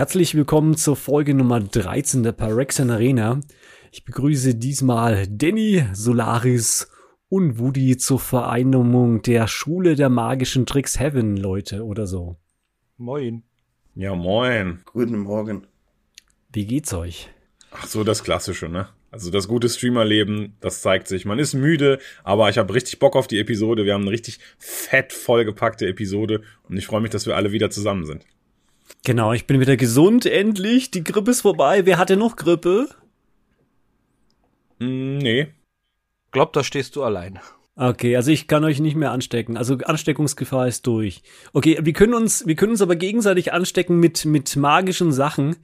Herzlich willkommen zur Folge Nummer 13 der Parexen Arena. Ich begrüße diesmal Danny, Solaris und Woody zur Vereinnahmung der Schule der magischen Tricks Heaven, Leute, oder so. Moin. Ja, moin. Guten Morgen. Wie geht's euch? Ach so, das Klassische, ne? Also das gute Streamerleben, das zeigt sich. Man ist müde, aber ich habe richtig Bock auf die Episode. Wir haben eine richtig fett vollgepackte Episode und ich freue mich, dass wir alle wieder zusammen sind. Genau, ich bin wieder gesund, endlich. Die Grippe ist vorbei. Wer hatte noch Grippe? Mm, nee. Glaub, da stehst du allein. Okay, also ich kann euch nicht mehr anstecken. Also Ansteckungsgefahr ist durch. Okay, wir können uns, wir können uns aber gegenseitig anstecken mit, mit magischen Sachen.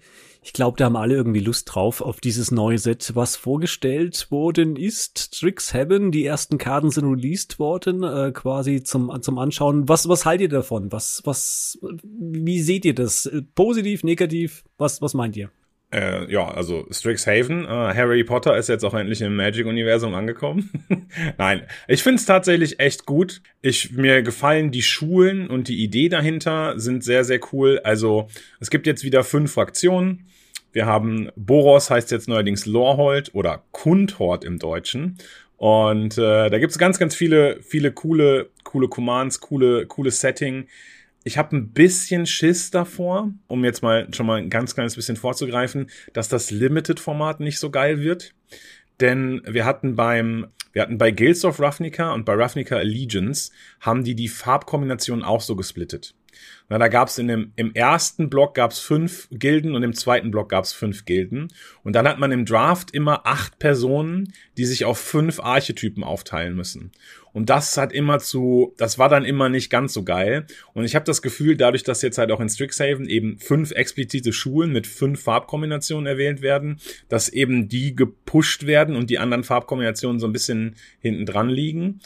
Ich glaube, da haben alle irgendwie Lust drauf auf dieses neue Set, was vorgestellt worden ist. Tricks Heaven, die ersten Karten sind released worden, äh, quasi zum, zum Anschauen. Was, was haltet ihr davon? Was, was, wie seht ihr das? Positiv, negativ? Was, was meint ihr? Äh, ja, also Strixhaven, äh, Harry Potter ist jetzt auch endlich im Magic-Universum angekommen. Nein, ich finde es tatsächlich echt gut. Ich, mir gefallen die Schulen und die Idee dahinter sind sehr, sehr cool. Also es gibt jetzt wieder fünf Fraktionen. Wir haben Boros heißt jetzt neuerdings Lorhold oder Kundhort im Deutschen. Und äh, da gibt's ganz, ganz viele, viele coole, coole Commands, coole, coole Setting. Ich habe ein bisschen Schiss davor, um jetzt mal schon mal ein ganz kleines bisschen vorzugreifen, dass das Limited-Format nicht so geil wird. Denn wir hatten beim, wir hatten bei Guilds of Ravnica und bei Ravnica Allegiance haben die die Farbkombination auch so gesplittet. Na, da gab es im ersten Block gab es fünf Gilden und im zweiten Block gab es fünf Gilden. Und dann hat man im Draft immer acht Personen, die sich auf fünf Archetypen aufteilen müssen. Und das hat immer zu, das war dann immer nicht ganz so geil. Und ich habe das Gefühl, dadurch, dass jetzt halt auch in Strixhaven eben fünf explizite Schulen mit fünf Farbkombinationen erwählt werden, dass eben die gepusht werden und die anderen Farbkombinationen so ein bisschen hinten dran liegen.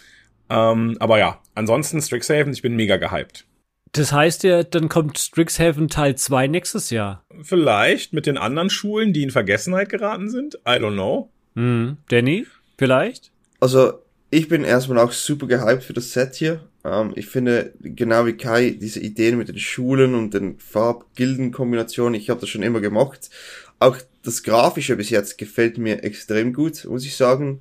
Ähm, aber ja, ansonsten Strixhaven, ich bin mega gehypt. Das heißt ja, dann kommt Strixhaven Teil 2 nächstes Jahr. Vielleicht mit den anderen Schulen, die in Vergessenheit geraten sind. I don't know. Hm. Danny, vielleicht? Also, ich bin erstmal auch super gehypt für das Set hier. Ähm, ich finde, genau wie Kai, diese Ideen mit den Schulen und den Farbgildenkombinationen, ich habe das schon immer gemacht. Auch das Grafische bis jetzt gefällt mir extrem gut, muss ich sagen.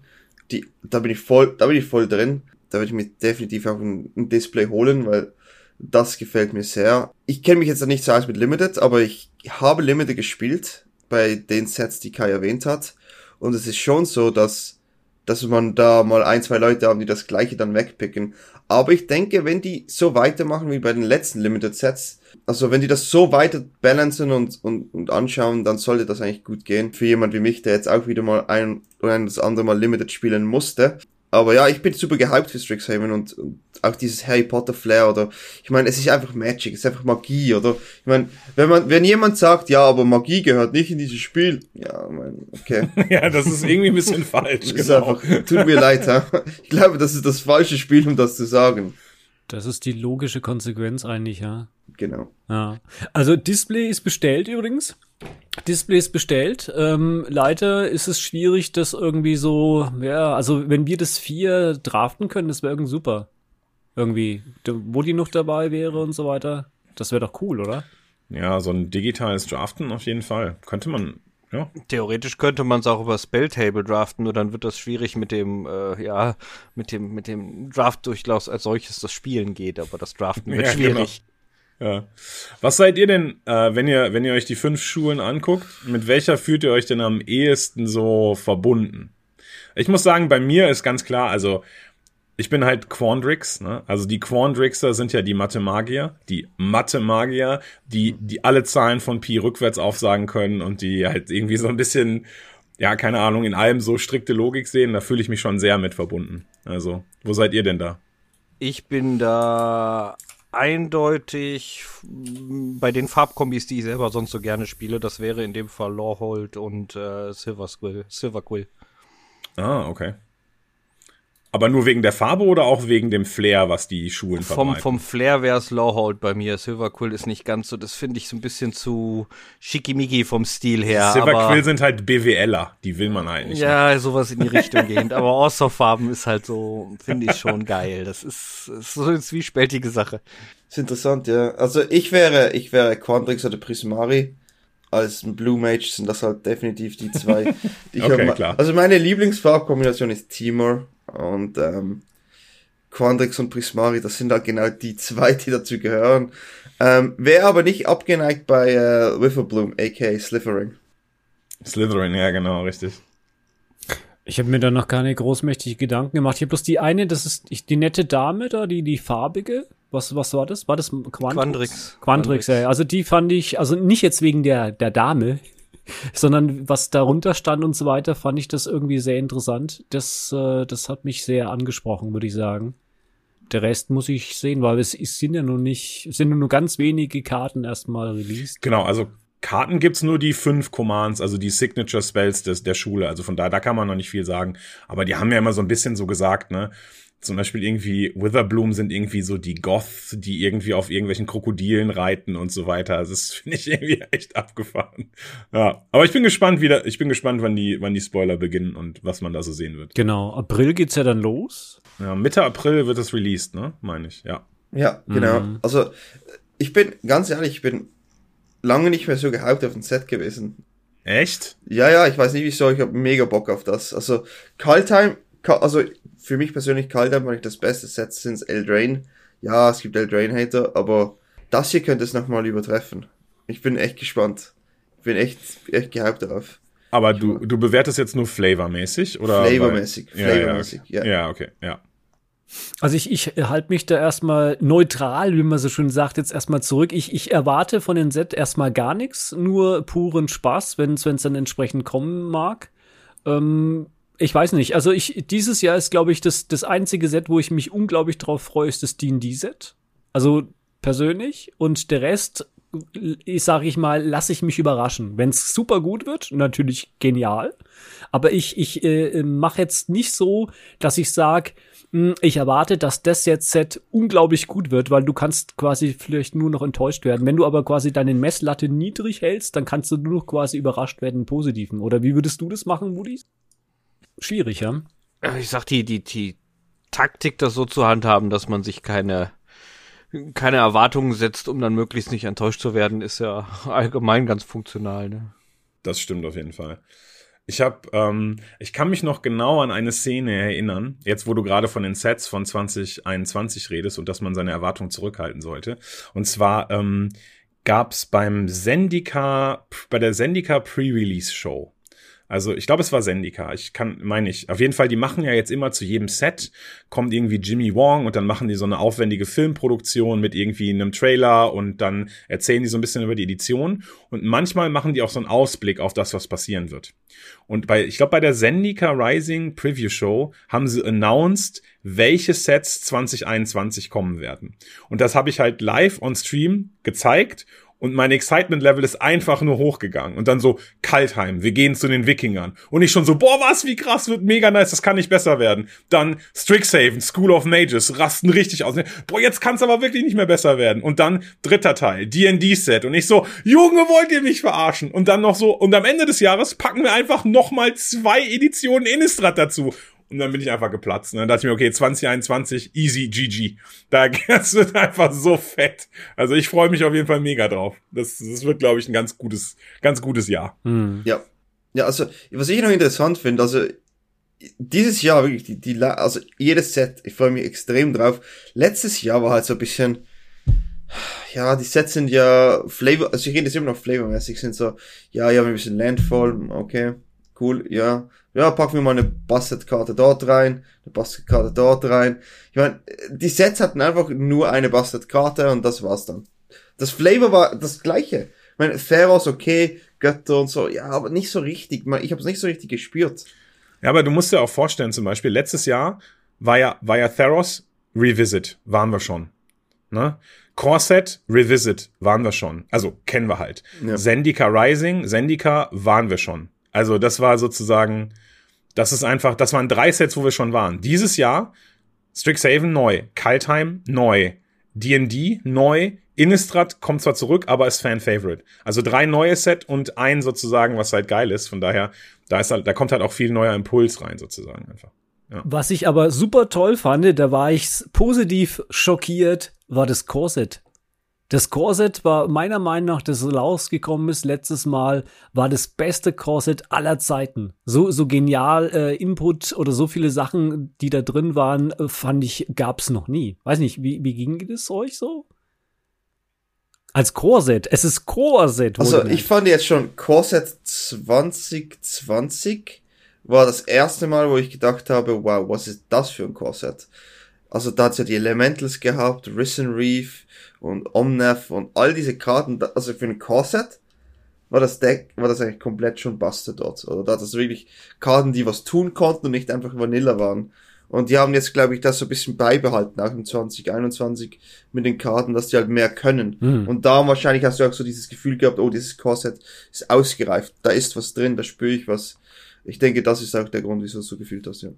Die, da bin ich voll, da bin ich voll drin. Da werde ich mir definitiv auch ein, ein Display holen, weil das gefällt mir sehr. Ich kenne mich jetzt nicht so aus mit Limited, aber ich habe Limited gespielt bei den Sets, die Kai erwähnt hat. Und es ist schon so, dass, dass man da mal ein, zwei Leute haben, die das gleiche dann wegpicken. Aber ich denke, wenn die so weitermachen wie bei den letzten Limited Sets, also wenn die das so weiter balancen und, und, und anschauen, dann sollte das eigentlich gut gehen. Für jemand wie mich, der jetzt auch wieder mal ein oder das andere Mal Limited spielen musste. Aber ja, ich bin super gehypt für Strixhaven und, und auch dieses Harry Potter Flair oder ich meine, es ist einfach Magic, es ist einfach Magie oder ich meine, wenn man wenn jemand sagt, ja, aber Magie gehört nicht in dieses Spiel, ja, mein, okay. ja, das ist irgendwie ein bisschen falsch. Genau. Einfach, tut mir leid, ja. Ich glaube, das ist das falsche Spiel, um das zu sagen. Das ist die logische Konsequenz eigentlich, ja. Genau. Ja. Also Display ist bestellt übrigens. Display ist bestellt. Ähm, leider ist es schwierig, das irgendwie so, ja, also wenn wir das vier draften können, das wäre irgendwie super. Irgendwie, wo die noch dabei wäre und so weiter. Das wäre doch cool, oder? Ja, so ein digitales Draften auf jeden Fall. Könnte man, ja. Theoretisch könnte man es auch über Spelltable draften, nur dann wird das schwierig mit dem, äh, ja, mit dem, mit dem Draft-Durchlauf als solches das Spielen geht, aber das Draften wird ja, genau. schwierig. Ja. Was seid ihr denn, äh, wenn ihr, wenn ihr euch die fünf Schulen anguckt, mit welcher fühlt ihr euch denn am ehesten so verbunden? Ich muss sagen, bei mir ist ganz klar, also ich bin halt Quandrix, ne? Also die Quandrixer sind ja die Mathe-Magier, die Mathe-Magier, die, die alle Zahlen von Pi rückwärts aufsagen können und die halt irgendwie so ein bisschen, ja, keine Ahnung, in allem so strikte Logik sehen. Da fühle ich mich schon sehr mit verbunden. Also, wo seid ihr denn da? Ich bin da eindeutig bei den Farbkombis, die ich selber sonst so gerne spiele, das wäre in dem Fall Lawhold und äh, Silver Quill. Ah, okay. Aber nur wegen der Farbe oder auch wegen dem Flair, was die Schulen Vom, verbreiten? vom Flair wäre es Lowhold bei mir. Silver Quill ist nicht ganz so, das finde ich so ein bisschen zu schickimicki vom Stil her. Silver aber, Quill sind halt BWLer, die will man halt nicht. Ja, sowas in die Richtung gehend. Aber Orso-Farben ist halt so, finde ich schon geil. Das ist, ist so eine zwiespältige Sache. Ist interessant, ja. Also ich wäre, ich wäre Quandrix oder Prismari. Als ein Blue Mage sind das halt definitiv die zwei. Die ich Okay, hab- klar. Also meine Lieblingsfarbkombination ist Timor und ähm, Quandrix und Prismari, das sind halt genau die zwei, die dazu gehören. Ähm, wäre aber nicht abgeneigt bei äh, Witherbloom, aka Slithering. Slytherin, ja genau, richtig. Ich habe mir da noch keine großmächtige Gedanken gemacht. Ich habe bloß die eine, das ist die nette Dame da, die, die farbige. Was, was war das? War das Quandrix? Quandrix. Quandrix, ja. Also die fand ich, also nicht jetzt wegen der, der Dame, sondern was darunter stand und so weiter, fand ich das irgendwie sehr interessant. Das, äh, das hat mich sehr angesprochen, würde ich sagen. Der Rest muss ich sehen, weil es, es sind ja nur nicht, es sind nur ganz wenige Karten erstmal released. Genau, also Karten gibt's nur die fünf Commands, also die Signature Spells des, der Schule. Also von daher, da kann man noch nicht viel sagen. Aber die haben ja immer so ein bisschen so gesagt, ne? Zum Beispiel irgendwie Witherbloom sind irgendwie so die Goths, die irgendwie auf irgendwelchen Krokodilen reiten und so weiter. Also das finde ich irgendwie echt abgefahren. Ja, aber ich bin gespannt wieder, ich bin gespannt, wann die, wann die Spoiler beginnen und was man da so sehen wird. Genau. April geht's ja dann los. Ja, Mitte April wird es released, ne? Meine ich, ja. Ja, genau. Mhm. Also ich bin, ganz ehrlich, ich bin lange nicht mehr so gehypt auf ein Set gewesen. Echt? Ja, ja, ich weiß nicht wieso, ich habe mega Bock auf das. Also Kaltheim, Ka also für mich persönlich Kaltheim war nicht das beste Set since Eldraine. Ja, es gibt Eldraine-Hater, aber das hier könnte es nochmal übertreffen. Ich bin echt gespannt. Ich bin echt, echt gehypt darauf. Aber du, du bewertest jetzt nur flavormäßig oder? Flavormäßig, Ja, ja, flavormäßig, okay. ja. Ja, okay, ja. Also ich, ich halte mich da erstmal neutral, wie man so schön sagt, jetzt erstmal zurück. Ich, ich erwarte von den Set erstmal gar nichts, nur puren Spaß, wenn es dann entsprechend kommen mag. Ähm, ich weiß nicht, also ich, dieses Jahr ist, glaube ich, das, das einzige Set, wo ich mich unglaublich drauf freue, ist das D&D-Set. Also persönlich und der Rest, ich sage ich mal, lasse ich mich überraschen. Wenn es super gut wird, natürlich genial. Aber ich, ich äh, mache jetzt nicht so, dass ich sage, ich erwarte, dass das jetzt Set unglaublich gut wird, weil du kannst quasi vielleicht nur noch enttäuscht werden. Wenn du aber quasi deine Messlatte niedrig hältst, dann kannst du nur noch quasi überrascht werden im Positiven. Oder wie würdest du das machen, Woody? Schwierig, ja? Ja, Ich sag, die, die, die Taktik, das so zu handhaben, dass man sich keine, keine Erwartungen setzt, um dann möglichst nicht enttäuscht zu werden, ist ja allgemein ganz funktional, ne? Das stimmt auf jeden Fall. Ich habe, ähm, ich kann mich noch genau an eine Szene erinnern, jetzt wo du gerade von den Sets von 2021 redest und dass man seine Erwartungen zurückhalten sollte. Und zwar ähm, gab es beim Sendika, bei der Sendika Pre-Release Show. Also ich glaube, es war Sendika. Ich kann, meine ich. Auf jeden Fall, die machen ja jetzt immer zu jedem Set, kommt irgendwie Jimmy Wong und dann machen die so eine aufwendige Filmproduktion mit irgendwie einem Trailer und dann erzählen die so ein bisschen über die Edition. Und manchmal machen die auch so einen Ausblick auf das, was passieren wird. Und bei, ich glaube, bei der Sendika Rising Preview Show haben sie announced, welche Sets 2021 kommen werden. Und das habe ich halt live on Stream gezeigt und mein Excitement Level ist einfach nur hochgegangen. Und dann so, Kaltheim, wir gehen zu den Wikingern. Und ich schon so, boah, was, wie krass, wird mega nice, das kann nicht besser werden. Dann Strixhaven, School of Mages, rasten richtig aus. Boah, jetzt kann es aber wirklich nicht mehr besser werden. Und dann dritter Teil, D&D-Set. Und ich so, Junge, wollt ihr mich verarschen? Und dann noch so, und am Ende des Jahres packen wir einfach nochmal zwei Editionen Innistrad dazu. Und dann bin ich einfach geplatzt. Und dann dachte ich mir, okay, 2021, easy, GG. Da das wird einfach so fett. Also ich freue mich auf jeden Fall mega drauf. Das, das wird, glaube ich, ein ganz gutes, ganz gutes Jahr. Hm. Ja. Ja, also, was ich noch interessant finde, also, dieses Jahr wirklich, die, die, also, jedes Set, ich freue mich extrem drauf. Letztes Jahr war halt so ein bisschen, ja, die Sets sind ja Flavor, also ich rede jetzt immer noch flavormäßig, sind so, ja, ja, ein bisschen Landfall, okay, cool, ja. Ja, packen wir mal eine Bastet-Karte dort rein, eine Bastet-Karte dort rein. Ich meine, die Sets hatten einfach nur eine Bastet-Karte und das war's dann. Das Flavor war das gleiche. Ich meine, Theros, okay, Götter und so, ja, aber nicht so richtig. Ich habe es nicht so richtig gespürt. Ja, aber du musst dir auch vorstellen, zum Beispiel, letztes Jahr war ja, war ja Theros Revisit, waren wir schon. Ne? Corset Revisit waren wir schon. Also kennen wir halt. Ja. Zendika Rising, Zendika waren wir schon. Also das war sozusagen, Das ist einfach, das waren drei Sets, wo wir schon waren. Dieses Jahr Strixhaven neu, Kaltheim neu, D&D neu, Innistrad kommt zwar zurück, aber ist Fan-Favorite. Also drei neue Set und ein sozusagen, was halt geil ist. Von daher, da ist halt, da kommt halt auch viel neuer Impuls rein sozusagen einfach. Ja. Was ich aber super toll fand, da war ich positiv schockiert, war das Corset. Das Corset war meiner Meinung nach, das rausgekommen ist letztes Mal, war das beste Corset aller Zeiten. So, so genial äh, Input oder so viele Sachen, die da drin waren, äh, fand ich, gab's noch nie. Weiß nicht, wie, wie ging es euch so? Als Corset. Es ist Corset. Also ich fand jetzt schon Corset 2020 war das erste Mal, wo ich gedacht habe, wow, was ist das für ein Corset? Also da hat's ja die Elementals gehabt, Risen Reef, und Omnev und all diese Karten, also für ein Corset war das Deck, war das eigentlich komplett schon busted dort. Oder da hat das wirklich Karten, die was tun konnten und nicht einfach Vanilla waren. Und die haben jetzt, glaube ich, das so ein bisschen beibehalten, auch im 2021 mit den Karten, dass die halt mehr können. Mhm. Und da wahrscheinlich hast du auch so dieses Gefühl gehabt, oh, dieses Corset ist ausgereift, da ist was drin, da spüre ich was. Ich denke, das ist auch der Grund, wieso du so gefühlt hast, ja.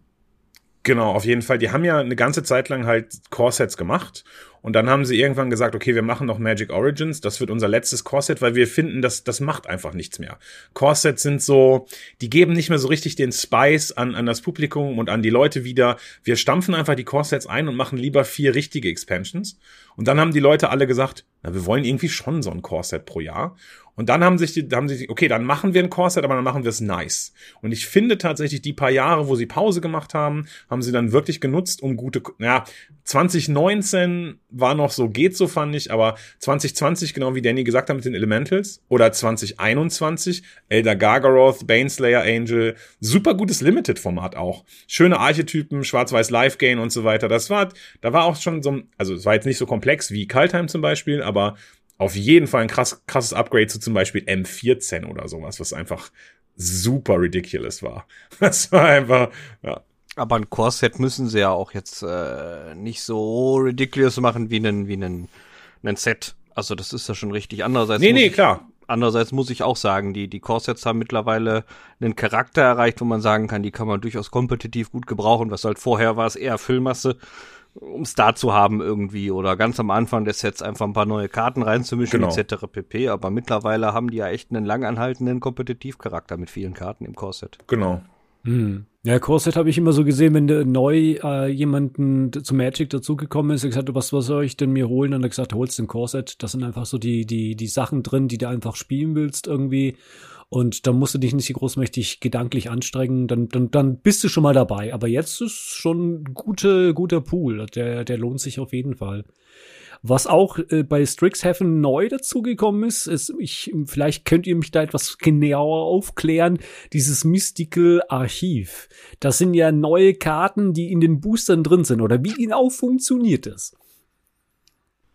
Genau, auf jeden Fall. Die haben ja eine ganze Zeit lang halt Core-Sets gemacht und dann haben sie irgendwann gesagt, okay, wir machen noch Magic Origins, das wird unser letztes Core-Set, weil wir finden, dass das macht einfach nichts mehr. Core-Sets sind so, die geben nicht mehr so richtig den Spice an, an das Publikum und an die Leute wieder. Wir stampfen einfach die Core-Sets ein und machen lieber vier richtige Expansions. Und dann haben die Leute alle gesagt, na, wir wollen irgendwie schon so ein Core-Set pro Jahr. Und dann haben sich die, haben sich, okay, dann machen wir ein Core-Set, aber dann machen wir es nice. Und ich finde tatsächlich, die paar Jahre, wo sie Pause gemacht haben, haben sie dann wirklich genutzt, um gute, ja, 2019 war noch so, geht so, fand ich, aber 2020, genau wie Danny gesagt hat mit den Elementals, oder 2021, Elder Gargaroth, Baneslayer Angel, super gutes Limited-Format auch. Schöne Archetypen, schwarz-weiß Live-Gain und so weiter. Das war, da war auch schon so, also es war jetzt nicht so komplex wie Kaltheim zum Beispiel, aber auf jeden Fall ein krass, krasses Upgrade zu zum Beispiel M14 oder sowas, was einfach super ridiculous war. Das war einfach, ja. Aber ein Core-Set müssen sie ja auch jetzt äh, nicht so ridiculous machen wie einen, wie einen, einen Set. Also das ist ja schon richtig. Andererseits nee, nee, klar. Andererseits muss ich auch sagen, die, die Core-Sets haben mittlerweile einen Charakter erreicht, wo man sagen kann, die kann man durchaus kompetitiv gut gebrauchen, was halt vorher war es eher Füllmasse um es da zu haben irgendwie oder ganz am Anfang des Sets einfach ein paar neue Karten reinzumischen genau. etc. pp. Aber mittlerweile haben die ja echt einen langanhaltenden Kompetitivcharakter mit vielen Karten im Core-Set. Genau. Hm. Ja, Core-Set habe ich immer so gesehen, wenn neu äh, jemanden zu Magic dazugekommen ist, er gesagt, was, was soll ich denn mir holen? Und er gesagt, holst den Core-Set. Das sind einfach so die, die, die Sachen drin, die du einfach spielen willst irgendwie. Und dann musst du dich nicht großmächtig gedanklich anstrengen, dann, dann, dann bist du schon mal dabei. Aber jetzt ist schon ein gute, guter Pool. Der, der lohnt sich auf jeden Fall. Was auch äh, bei Strixhaven neu dazugekommen ist, ist, ich, vielleicht könnt ihr mich da etwas genauer aufklären, dieses Mystical Archiv. Das sind ja neue Karten, die in den Boostern drin sind. Oder wie genau funktioniert das?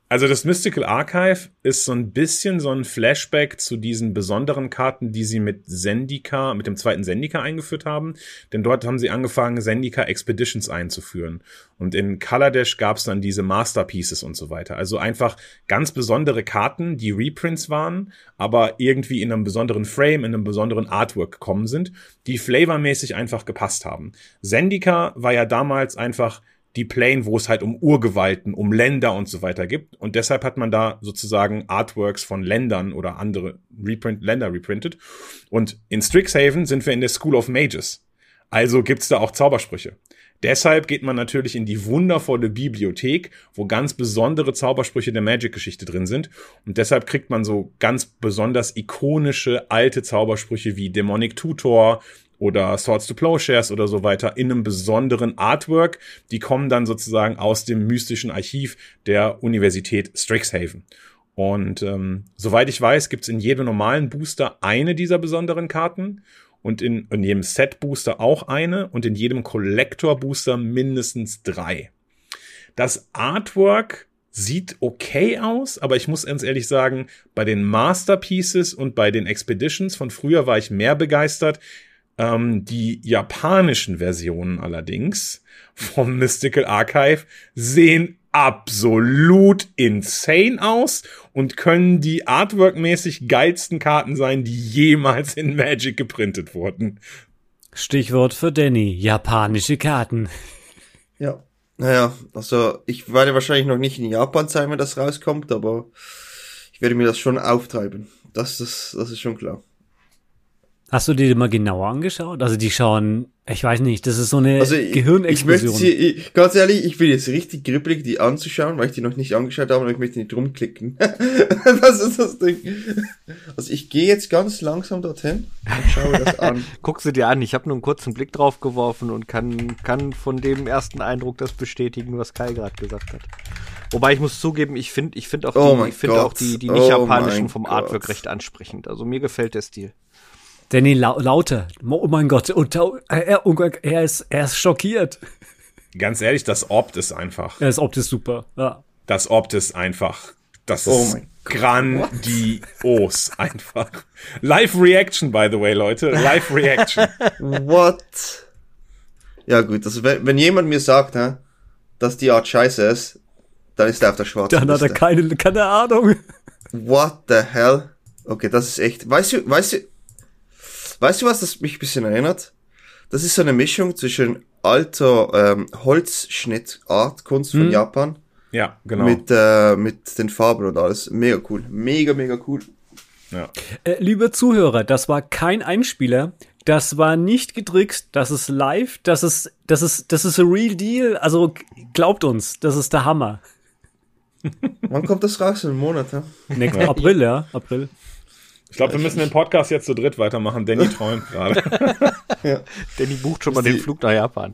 Also das Mystical Archive ist so ein bisschen so ein Flashback zu diesen besonderen Karten, die sie mit Zendika, mit dem zweiten Zendika eingeführt haben. Denn dort haben sie angefangen, Zendika Expeditions einzuführen. Und in Kaladesh gab es dann diese Masterpieces und so weiter. Also einfach ganz besondere Karten, die Reprints waren, aber irgendwie in einem besonderen Frame, in einem besonderen Artwork gekommen sind, die flavormäßig einfach gepasst haben. Zendika war ja damals einfach die Plane, wo es halt um Urgewalten, um Länder und so weiter gibt. Und deshalb hat man da sozusagen Artworks von Ländern oder andere Reprint, Länder reprintet. Und in Strixhaven sind wir in der School of Mages. Also gibt's da auch Zaubersprüche. Deshalb geht man natürlich in die wundervolle Bibliothek, wo ganz besondere Zaubersprüche der Magic-Geschichte drin sind. Und deshalb kriegt man so ganz besonders ikonische alte Zaubersprüche wie Demonic Tutor oder Swords to Plowshares oder so weiter in einem besonderen Artwork. Die kommen dann sozusagen aus dem mystischen Archiv der Universität Strixhaven. Und ähm, soweit ich weiß, gibt's in jedem normalen Booster eine dieser besonderen Karten und in, in jedem Set-Booster auch eine und in jedem Collector-Booster mindestens drei. Das Artwork sieht okay aus, aber ich muss ganz ehrlich sagen, bei den Masterpieces und bei den Expeditions von früher war ich mehr begeistert. Ähm, die japanischen Versionen allerdings vom Mystical Archive sehen absolut insane aus und können die artworkmäßig geilsten Karten sein, die jemals in Magic geprintet wurden. Stichwort für Danny, japanische Karten. Ja. Naja, also ich werde wahrscheinlich noch nicht in Japan sein, wenn das rauskommt, aber ich werde mir das schon auftreiben. Das, das, das ist schon klar. Hast du dir die mal genauer angeschaut? Also die schauen, ich weiß nicht, das ist so eine Also ich, ich Gehirnexplosion. möchte sie, ich, ganz ehrlich, ich bin jetzt richtig grippelig, die anzuschauen, weil ich die noch nicht angeschaut habe und ich möchte nicht rumklicken. das ist das Ding. Also ich gehe jetzt ganz langsam dorthin und schaue das an. Guck sie dir an. Ich habe nur einen kurzen Blick drauf geworfen und kann, kann von dem ersten Eindruck das bestätigen, was Kai gerade gesagt hat. Wobei ich muss zugeben, ich finde ich finde auch, Oh die, ich finde auch die, die Oh nicht japanischen mein vom Gott. Artwork recht ansprechend. Also mir gefällt der Stil. Danny lau lauter. Oh mein Gott, er, er, ist, er ist schockiert. Ganz ehrlich, das Opt ist einfach. Er ist optisch super. Ja. Das Opt ist einfach. Das Oh ist grandios einfach. Live Reaction, by the way, Leute. Live Reaction. What? Ja gut, also wenn, wenn jemand mir sagt, ne, dass die Art scheiße ist, dann ist er auf der schwarzen Dann hat er keine, keine Ahnung. What the hell? Okay, das ist echt. Weißt du, weißt du, weißt du, was das mich ein bisschen erinnert? Das ist so eine Mischung zwischen alter ähm, Holzschnittart, Kunst von Hm. Japan, Ja, genau. mit, äh, mit den Farben und alles. Mega cool. Mega, mega cool. ja. Äh, liebe Zuhörer, das war kein Einspieler. Das war nicht getrickst. Das ist live. Das ist, das ist, das ist a real deal. Also glaubt uns, das ist der Hammer. Wann kommt das raus? In einem Monat, ja? Nächsten April, ja, April. Ich glaube, wir müssen den Podcast jetzt zu dritt weitermachen. Danny träumt gerade. Danny bucht schon mal den Flug nach Japan.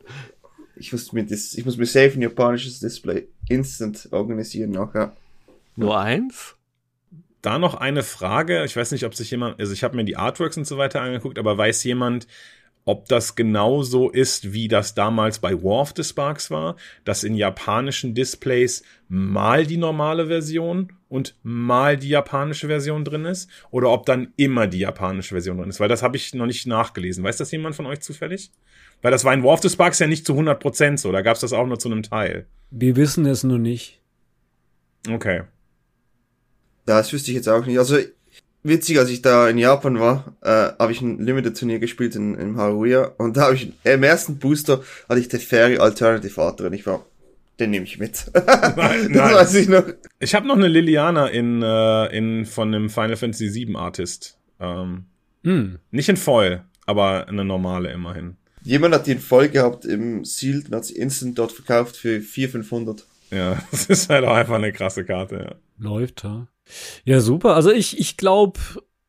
Ich muss mir das, ich muss mir safe ein japanisches Display instant organisieren nachher. Nur eins? Da noch eine Frage. Ich weiß nicht, ob sich jemand, also ich habe mir die Artworks und so weiter angeguckt, aber weiß jemand, ob das genauso ist, wie das damals bei War of the Sparks war, dass in japanischen Displays mal die normale Version und mal die japanische Version drin ist, oder ob dann immer die japanische Version drin ist, weil das habe ich noch nicht nachgelesen. Weiß das jemand von euch zufällig? Weil das war in War of the Sparks ja nicht zu 100% so, da gab es das auch nur zu einem Teil. Wir wissen es nur nicht. Okay. Das wüsste ich jetzt auch nicht. Also, witzig, als ich da in Japan war, äh, habe ich ein Limited-Turnier gespielt in, in Haruya und da habe ich, im ersten Booster hatte ich Teferi Alternative Art drin. Ich war, den nehme ich mit. Nein, das nein. weiß ich noch. Ich habe noch eine Liliana in, äh, in von einem Final Fantasy VII Artist. Ähm, Hm. nicht in Foil, aber eine normale immerhin. Jemand hat die in voll gehabt im Sealed und hat sie instant dort verkauft für 400, 500. Ja, das ist halt auch einfach eine krasse Karte. Ja. Läuft, ja. Ja, super. Also ich, ich glaube,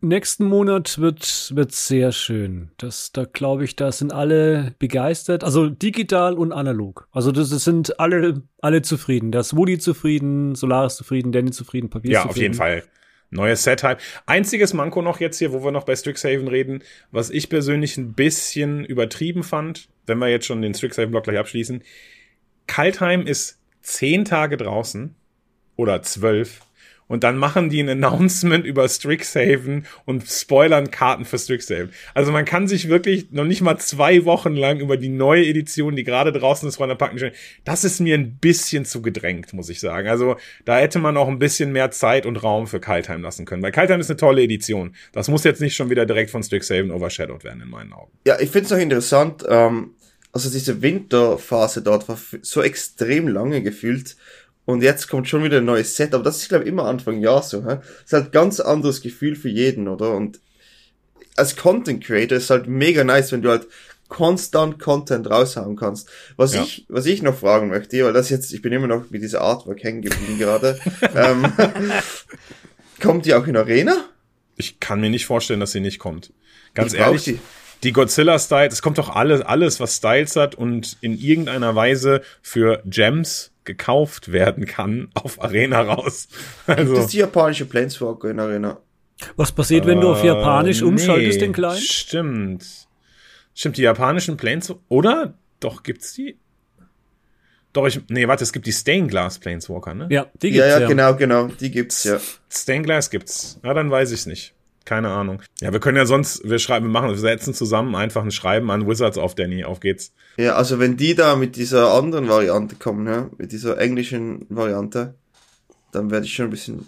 nächsten Monat wird, wird sehr schön. Das, da glaube ich, da sind alle begeistert. Also digital und analog. Also das, das sind alle, alle zufrieden. Da ist Woody zufrieden, Solaris zufrieden, Danny zufrieden, Papier ja, zufrieden. auf jeden Fall. Neues Set-Hype. Einziges Manko noch jetzt hier, wo wir noch bei Strixhaven reden, was ich persönlich ein bisschen übertrieben fand, wenn wir jetzt schon den Strixhaven-Block gleich abschließen. Kaltheim ist zehn Tage draußen oder zwölf und dann machen die ein Announcement über Strixhaven und spoilern Karten für Strixhaven. Also man kann sich wirklich noch nicht mal zwei Wochen lang über die neue Edition, die gerade draußen ist, von der Packen. Das ist mir ein bisschen zu gedrängt, muss ich sagen. Also da hätte man auch ein bisschen mehr Zeit und Raum für Kaltheim lassen können. Weil Kaltheim ist eine tolle Edition. Das muss jetzt nicht schon wieder direkt von Strixhaven overshadowed werden, in meinen Augen. Ja, ich finde es auch interessant, ähm, also diese Winterphase dort war so extrem lange gefühlt und jetzt kommt schon wieder ein neues Set, aber das ist, glaube ich, immer Anfang Jahr so. Hä? Ist halt ein ganz anderes Gefühl für jeden, oder? Und als Content Creator ist halt mega nice, wenn du halt konstant Content raushauen kannst. Was Ja. ich, was ich noch fragen möchte, weil das jetzt, ich bin immer noch mit dieser Artwork hängen geblieben gerade. ähm, kommt die auch in Arena? Ich kann mir nicht vorstellen, dass sie nicht kommt. Ganz Ich ehrlich, die. die Godzilla-Styles, es kommt doch alles, alles, was Styles hat und in irgendeiner Weise für Gems gekauft werden kann, auf Arena raus. Das Also, ist die japanische Planeswalker in Arena. Was passiert, wenn du auf Japanisch äh, umschaltest, nee, den Kleinen? Stimmt. Stimmt, die japanischen Planes, oder? Doch, gibt's die? Doch, ich, nee, warte, es gibt die Stainglass Planeswalker, ne? Ja, die Ja, gibt's ja, ja. genau, genau, die gibt's, ja. Stainglass gibt's. Ja, dann weiß ich's nicht. Keine Ahnung. Ja, wir können ja sonst, wir schreiben, wir machen, wir setzen zusammen einfach ein Schreiben an Wizards auf, Danny. Auf geht's. Ja, also wenn die da mit dieser anderen Variante kommen, ja, mit dieser englischen Variante, dann werde ich schon ein bisschen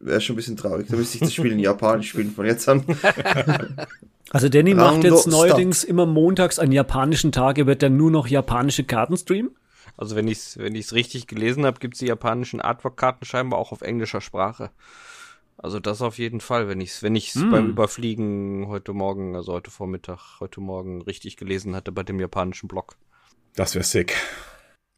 wäre schon ein bisschen traurig. Da müsste ich das Spiel in Japanisch spielen von jetzt an. Also Danny macht jetzt neuerdings immer montags an japanischen Tage, wird dann nur noch japanische Karten streamen. Also wenn ich es wenn ich's richtig gelesen habe, gibt's die japanischen Artwork-Karten scheinbar auch auf englischer Sprache. Also das auf jeden Fall, wenn ich's wenn ich's Hm. beim Überfliegen heute Morgen, also heute Vormittag, heute Morgen richtig gelesen hatte bei dem japanischen Blog. Das wäre sick.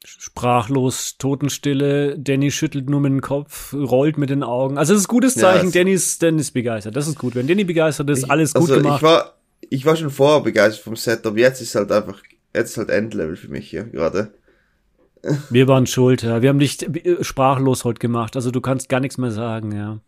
Sprachlos, Totenstille, Danny schüttelt nur mit dem Kopf, rollt mit den Augen. Also das ist ein gutes Zeichen, es- Danny ist, Danny ist begeistert. Das ist gut. Wenn Danny begeistert ist, Ich- alles gut also gemacht. Ich war, ich war schon vorher begeistert vom Setup. Jetzt ist halt einfach, jetzt ist halt Endlevel für mich hier gerade. Wir waren schuld, ja. Wir haben dich äh, sprachlos heute gemacht. Also du kannst gar nichts mehr sagen, ja.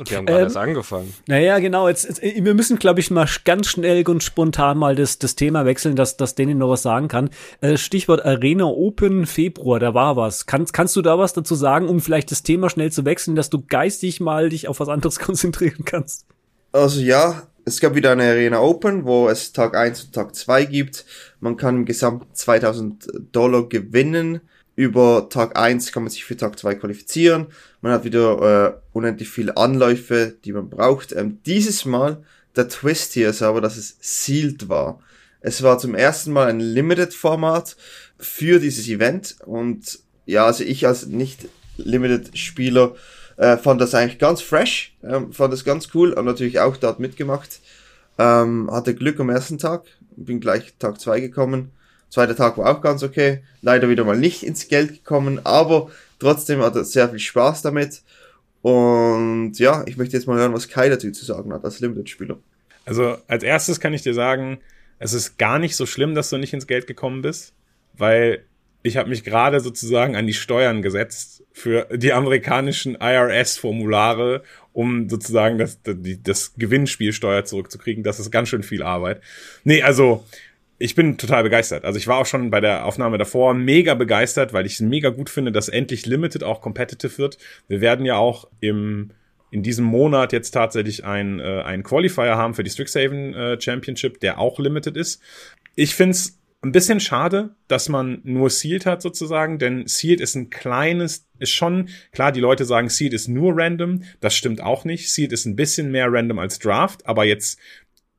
Und wir haben gerade Ähm, erst angefangen. Naja, genau. Jetzt, jetzt, äh, wir müssen, glaube ich, mal ganz schnell und spontan mal das, das Thema wechseln, dass, dass Danny noch was sagen kann. Äh, Stichwort Arena Open Februar, da war was. Kannst, kannst du da was dazu sagen, um vielleicht das Thema schnell zu wechseln, dass du geistig mal dich auf was anderes konzentrieren kannst? Also ja, es gab wieder eine Arena Open, wo es Tag 1 und Tag 2 gibt. Man kann im Gesamt 2000 Dollar gewinnen. Über Tag 1 kann man sich für Tag 2 qualifizieren. Man hat wieder äh, unendlich viele Anläufe, die man braucht. Ähm, dieses Mal, der Twist hier ist aber, dass es sealed war. Es war zum ersten Mal ein Limited-Format für dieses Event. Und ja, also ich als nicht-Limited-Spieler äh, fand das eigentlich ganz fresh, ähm, fand das ganz cool und natürlich auch dort mitgemacht. Ähm, hatte Glück am ersten Tag, bin gleich Tag zwei gekommen. Zweiter Tag war auch ganz okay. Leider wieder mal nicht ins Geld gekommen, aber trotzdem hatte sehr viel Spaß damit. Und ja, ich möchte jetzt mal hören, was Kai dazu zu sagen hat als Limited-Spieler. Also als erstes kann ich dir sagen, es ist gar nicht so schlimm, dass du nicht ins Geld gekommen bist, weil ich habe mich gerade sozusagen an die Steuern gesetzt für die amerikanischen IRS-Formulare, um sozusagen das, die, das Gewinnspielsteuer zurückzukriegen. Das ist ganz schön viel Arbeit. Nee, also ich bin total begeistert. Also ich war auch schon bei der Aufnahme davor mega begeistert, weil ich es mega gut finde, dass endlich Limited auch competitive wird. Wir werden ja auch im in diesem Monat jetzt tatsächlich ein, äh, ein Qualifier haben für die Strixhaven äh, Championship, der auch limited ist. Ich find's ein bisschen schade, dass man nur Sealed hat sozusagen, denn Sealed ist ein kleines, ist schon, klar, die Leute sagen, Sealed ist nur random, das stimmt auch nicht. Sealed ist ein bisschen mehr random als Draft, aber jetzt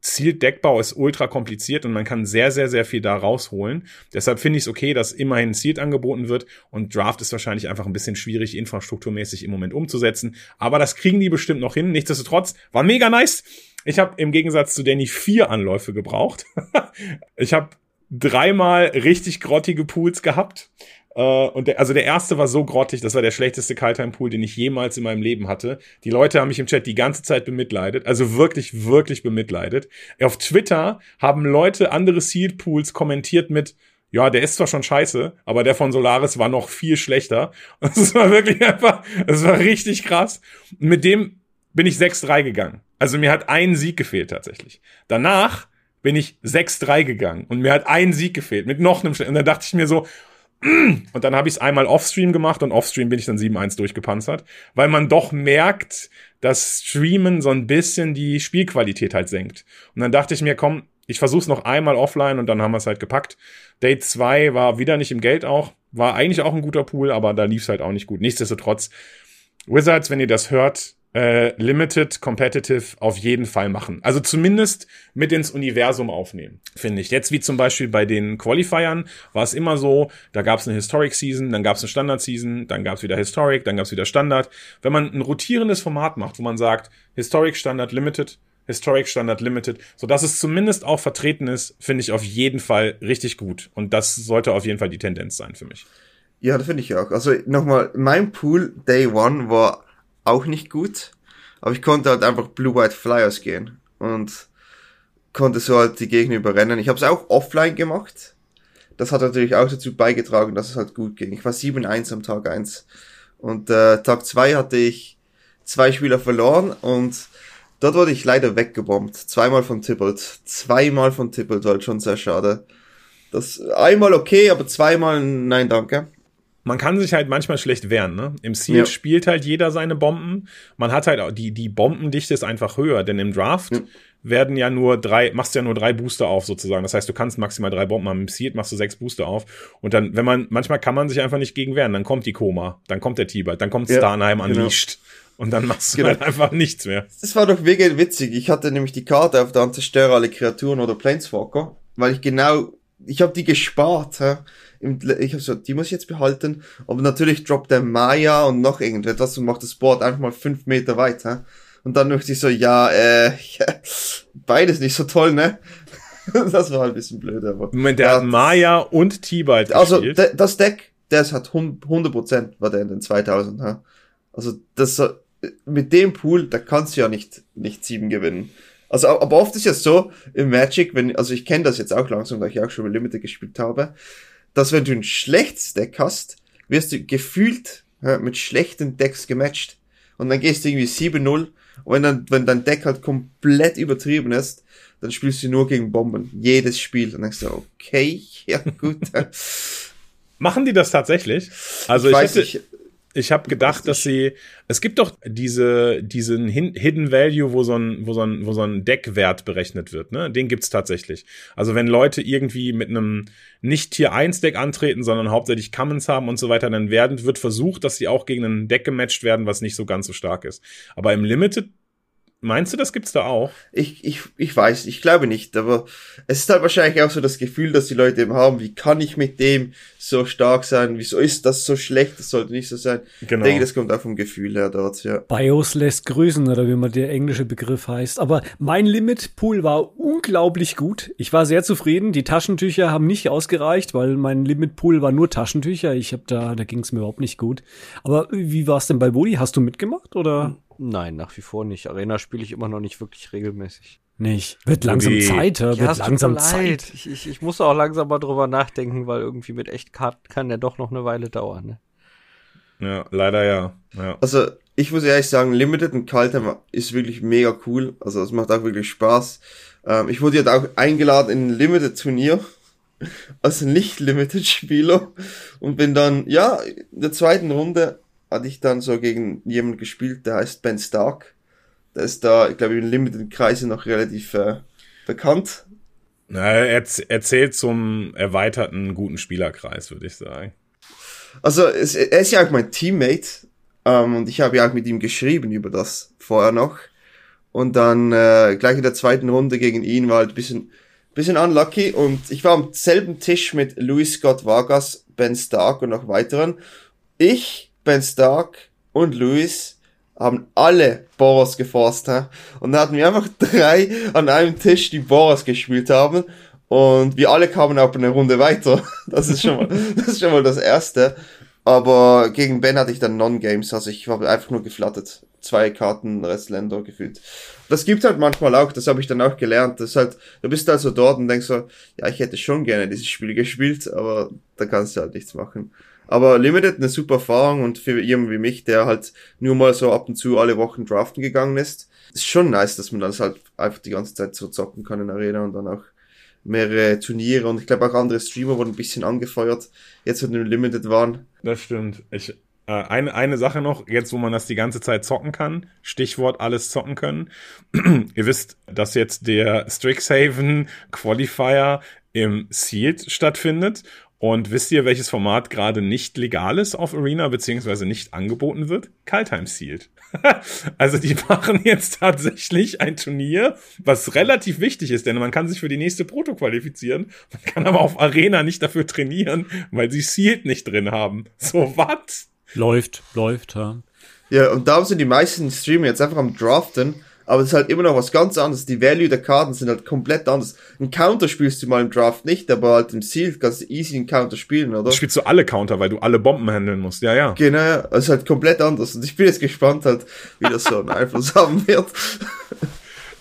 Sealed Deckbau ist ultra kompliziert und man kann sehr, sehr, sehr viel da rausholen. Deshalb finde ich es okay, dass immerhin Sealed angeboten wird und Draft ist wahrscheinlich einfach ein bisschen schwierig, infrastrukturmäßig im Moment umzusetzen. Aber das kriegen die bestimmt noch hin. Nichtsdestotrotz war mega nice. Ich habe im Gegensatz zu Danny vier Anläufe gebraucht. ich habe dreimal richtig grottige Pools gehabt. Uh, und der, also der erste war so grottig, das war der schlechteste Kaltheim-Pool, den ich jemals in meinem Leben hatte. Die Leute haben mich im Chat die ganze Zeit bemitleidet, also wirklich, wirklich bemitleidet. Auf Twitter haben Leute andere Sealed Pools kommentiert mit, ja, der ist zwar schon scheiße, aber der von Solaris war noch viel schlechter. Das war wirklich einfach, das war richtig krass. Mit dem bin ich 6-3 gegangen. Also mir hat ein Sieg gefehlt tatsächlich. Danach bin ich 6-3 gegangen und mir hat ein Sieg gefehlt mit noch einem Sch Und dann dachte ich mir so, und dann habe ich es einmal offstream gemacht und offstream bin ich dann 7-1 durchgepanzert, weil man doch merkt, dass Streamen so ein bisschen die Spielqualität halt senkt. Und dann dachte ich mir, komm, ich versuch's noch einmal offline und dann haben wir es halt gepackt. Date 2 war wieder nicht im Geld auch, war eigentlich auch ein guter Pool, aber da lief's halt auch nicht gut. Nichtsdestotrotz, Wizards, wenn ihr das hört, äh, Limited Competitive auf jeden Fall machen. Also zumindest mit ins Universum aufnehmen, finde ich. Jetzt wie zum Beispiel bei den Qualifiern war es immer so, da gab es eine Historic Season, dann gab es eine Standard Season, dann gab es wieder Historic, dann gab es wieder Standard. Wenn man ein rotierendes Format macht, wo man sagt, Historic, Standard, Limited, Historic, Standard, Limited, so dass es zumindest auch vertreten ist, finde ich auf jeden Fall richtig gut. Und das sollte auf jeden Fall die Tendenz sein für mich. Ja, das finde ich auch. Also nochmal, mein Pool Day One war auch nicht gut, aber ich konnte halt einfach Blue-White Flyers gehen und konnte so halt die Gegner überrennen. Ich habe es auch offline gemacht. Das hat natürlich auch dazu beigetragen, dass es halt gut ging. Ich war 7-1 am Tag 1 und äh, Tag 2 hatte ich zwei Spieler verloren und dort wurde ich leider weggebombt. Zweimal von Tybalt. Zweimal von Tybalt war halt schon sehr schade. Das einmal okay, aber zweimal nein, danke. Man kann sich halt manchmal schlecht wehren, ne? Im Seal Ja. spielt halt jeder seine Bomben. Man hat halt auch, die, die Bombendichte ist einfach höher, denn im Draft Ja. werden ja nur drei, machst ja nur drei Booster auf sozusagen. Das heißt, du kannst maximal drei Bomben haben. Im Seed machst du sechs Booster auf. Und dann, wenn man, manchmal kann man sich einfach nicht gegen wehren. Dann kommt die Koma, dann kommt der T-Bite, dann kommt Ja, Starnheim genau. unleashed. Und dann machst du Genau. halt einfach nichts mehr. Das war doch wirklich witzig. Ich hatte nämlich die Karte auf der Zerstöre alle Kreaturen oder Planeswalker, weil ich genau, ich habe die gespart. Im, ich habe so, die muss ich jetzt behalten. Aber natürlich droppt der Maya und noch irgendetwas und macht das Board einfach mal fünf Meter weit. Hä? Und dann möchte ich so, ja, äh, ja, beides nicht so toll, ne? das war halt ein bisschen blöd, aber. Moment, der Ja, hat Maya und T-Bite Also, de, das Deck, das hat hund- 100% war der in den 2000, hä? Also, das, mit dem Pool, da kannst du ja nicht, nicht sieben gewinnen. Also, aber oft ist ja so, im Magic, wenn, also ich kenne das jetzt auch langsam, da ich auch schon mit Limited gespielt habe, dass wenn du ein schlechtes Deck hast, wirst du gefühlt hä, mit schlechten Decks gematcht. Und dann gehst du irgendwie 7-0. Und wenn dann, wenn dein Deck halt komplett übertrieben ist, dann spielst du nur gegen Bomben. Jedes Spiel. Und denkst du, okay, ja gut. Machen die das tatsächlich? Also ich, ich weiß hätte, nicht. Ich habe gedacht, dass sie, es gibt doch diese, diesen Hidden Value, wo so ein, wo so ein, wo so ein Deckwert berechnet wird, ne? Den gibt's tatsächlich. Also wenn Leute irgendwie mit einem nicht Tier 1 Deck antreten, sondern hauptsächlich Commons haben und so weiter, dann werden, wird versucht, dass sie auch gegen ein Deck gematcht werden, was nicht so ganz so stark ist. Aber im Limited, meinst du, das gibt's da auch? Ich, ich, ich weiß, ich glaube nicht, aber es ist halt wahrscheinlich auch so das Gefühl, dass die Leute eben haben, wie kann ich mit dem so stark sein, wieso ist das so schlecht, das sollte nicht so sein. Genau. Ich denke, das kommt auch vom Gefühl her dort, ja. BIOS lässt grüßen, oder wie man der englische Begriff heißt. Aber mein Limit-Pool war unglaublich gut. Ich war sehr zufrieden. Die Taschentücher haben nicht ausgereicht, weil mein Limit-Pool war nur Taschentücher. Ich habe da, da ging es mir überhaupt nicht gut. Aber wie war es denn bei Bodi? Hast du mitgemacht oder Nein, nach wie vor nicht. Arena spiele ich immer noch nicht wirklich regelmäßig. nicht? Wird langsam Ui. Zeit, ja, wird langsam Zeit. leid. Ich, ich, ich muss auch langsam mal drüber nachdenken, weil irgendwie mit Echtkarten kann der doch noch eine Weile dauern. Ne? Ja, leider ja. ja. Also, ich muss ehrlich sagen, Limited und Kaltheim ist wirklich mega cool. Also, es macht auch wirklich Spaß. Ähm, ich wurde jetzt auch eingeladen in ein Limited-Turnier als Nicht-Limited-Spieler und bin dann, ja, in der zweiten Runde hatte ich dann so gegen jemanden gespielt, der heißt Ben Stark. Der ist da, ich glaube, in Limited-Kreisen noch relativ äh, bekannt. Na, er, er zählt zum erweiterten guten Spielerkreis, würde ich sagen. Also, es, er ist ja auch mein Teammate. Ähm, und ich habe ja auch mit ihm geschrieben über das vorher noch. Und dann äh, gleich in der zweiten Runde gegen ihn war halt ein bisschen, bisschen unlucky. Und ich war am selben Tisch mit Louis Scott Vargas, Ben Stark und noch weiteren. Ich, Ben Stark und Louis haben alle Boros geforst. Hä? Und da hatten wir einfach drei an einem Tisch, die Boros gespielt haben. Und wir alle kamen auch eine Runde weiter. Das ist schon mal, das ist schon mal das erste. Aber gegen Ben hatte ich dann Non-Games, also ich habe einfach nur geflattert. Zwei Karten Restländer gefühlt. Das gibt halt manchmal auch, das habe ich dann auch gelernt. Das halt, du bist also dort und denkst so, ja, ich hätte schon gerne dieses Spiel gespielt, aber da kannst du halt nichts machen. Aber Limited eine super Erfahrung und für jemanden wie mich, der halt nur mal so ab und zu alle Wochen draften gegangen ist, ist schon nice, dass man das halt einfach die ganze Zeit so zocken kann in der Arena und dann auch mehrere Turniere und ich glaube auch andere Streamer wurden ein bisschen angefeuert, jetzt mit dem Limited waren. Das stimmt. Ich, äh, eine, eine Sache noch, jetzt wo man das die ganze Zeit zocken kann, Stichwort alles zocken können. Ihr wisst, dass jetzt der Strixhaven Qualifier im Sealed stattfindet. Und wisst ihr, welches Format gerade nicht legal ist auf Arena, beziehungsweise nicht angeboten wird? Kaltheim Sealed. also die machen jetzt tatsächlich ein Turnier, was relativ wichtig ist, denn man kann sich für die nächste Proto qualifizieren, man kann aber auf Arena nicht dafür trainieren, weil sie Sealed nicht drin haben. So, was? Läuft, läuft, ja. Ja, und darum sind die meisten Streamer jetzt einfach am Draften, aber es ist halt immer noch was ganz anderes. Die Value der Karten sind halt komplett anders. Ein Counter spielst du mal im Draft nicht, aber halt im Sealed kannst du easy einen Counter spielen, oder? Da spielst du alle Counter, weil du alle Bomben handeln musst. Ja, ja. Genau, ja. es ist halt komplett anders. Und ich bin jetzt gespannt halt, wie das so einen Einfluss haben wird.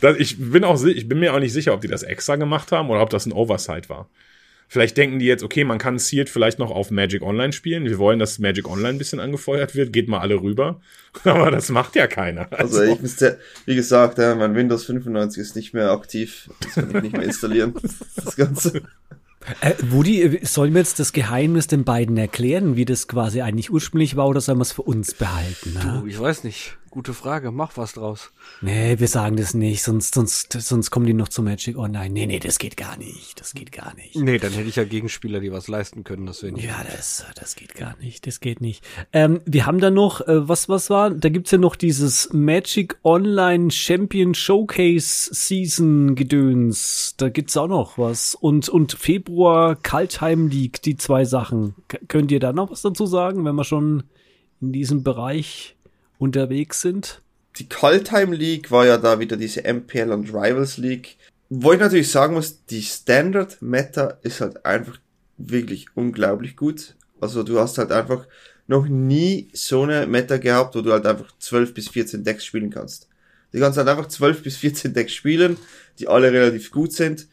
Das, ich bin auch, ich bin mir auch nicht sicher, ob die das extra gemacht haben oder ob das ein Oversight war. Vielleicht denken die jetzt, okay, man kann Sealed vielleicht noch auf Magic Online spielen. Wir wollen, dass Magic Online ein bisschen angefeuert wird. Geht mal alle rüber. Aber das macht ja keiner. Also ich müsste, wie gesagt, ja, mein Windows 95 ist nicht mehr aktiv. Das kann ich nicht mehr installieren. Das Ganze. Äh, Woody, äh, sollen wir jetzt das Geheimnis den beiden erklären, wie das quasi eigentlich ursprünglich war, oder sollen wir es für uns behalten? Ne? Du, ich weiß nicht. Gute Frage, mach was draus. Nee, wir sagen das nicht, sonst, sonst, sonst kommen die noch zu Magic Online. Nee, nee, das geht gar nicht. Das geht gar nicht. Nee, dann hätte ich ja Gegenspieler, die was leisten können, das wäre nicht. Ja, das, das geht gar nicht. Das geht nicht. Ähm, wir haben da noch, äh, was, was war? Da gibt's ja noch dieses Magic Online Champion Showcase Season Gedöns. Da gibt's auch noch was. Und, und Februar Kaltheim League, die zwei Sachen. K könnt ihr da noch was dazu sagen, wenn wir schon in diesem Bereich unterwegs sind. Die Kaltheim League war ja da wieder diese MPL und Rivals League. Wo ich natürlich sagen muss, die Standard Meta ist halt einfach wirklich unglaublich gut. Also du hast halt einfach noch nie so eine Meta gehabt, wo du halt einfach 12 bis 14 Decks spielen kannst. Du kannst halt einfach 12 bis 14 Decks spielen, die alle relativ gut sind.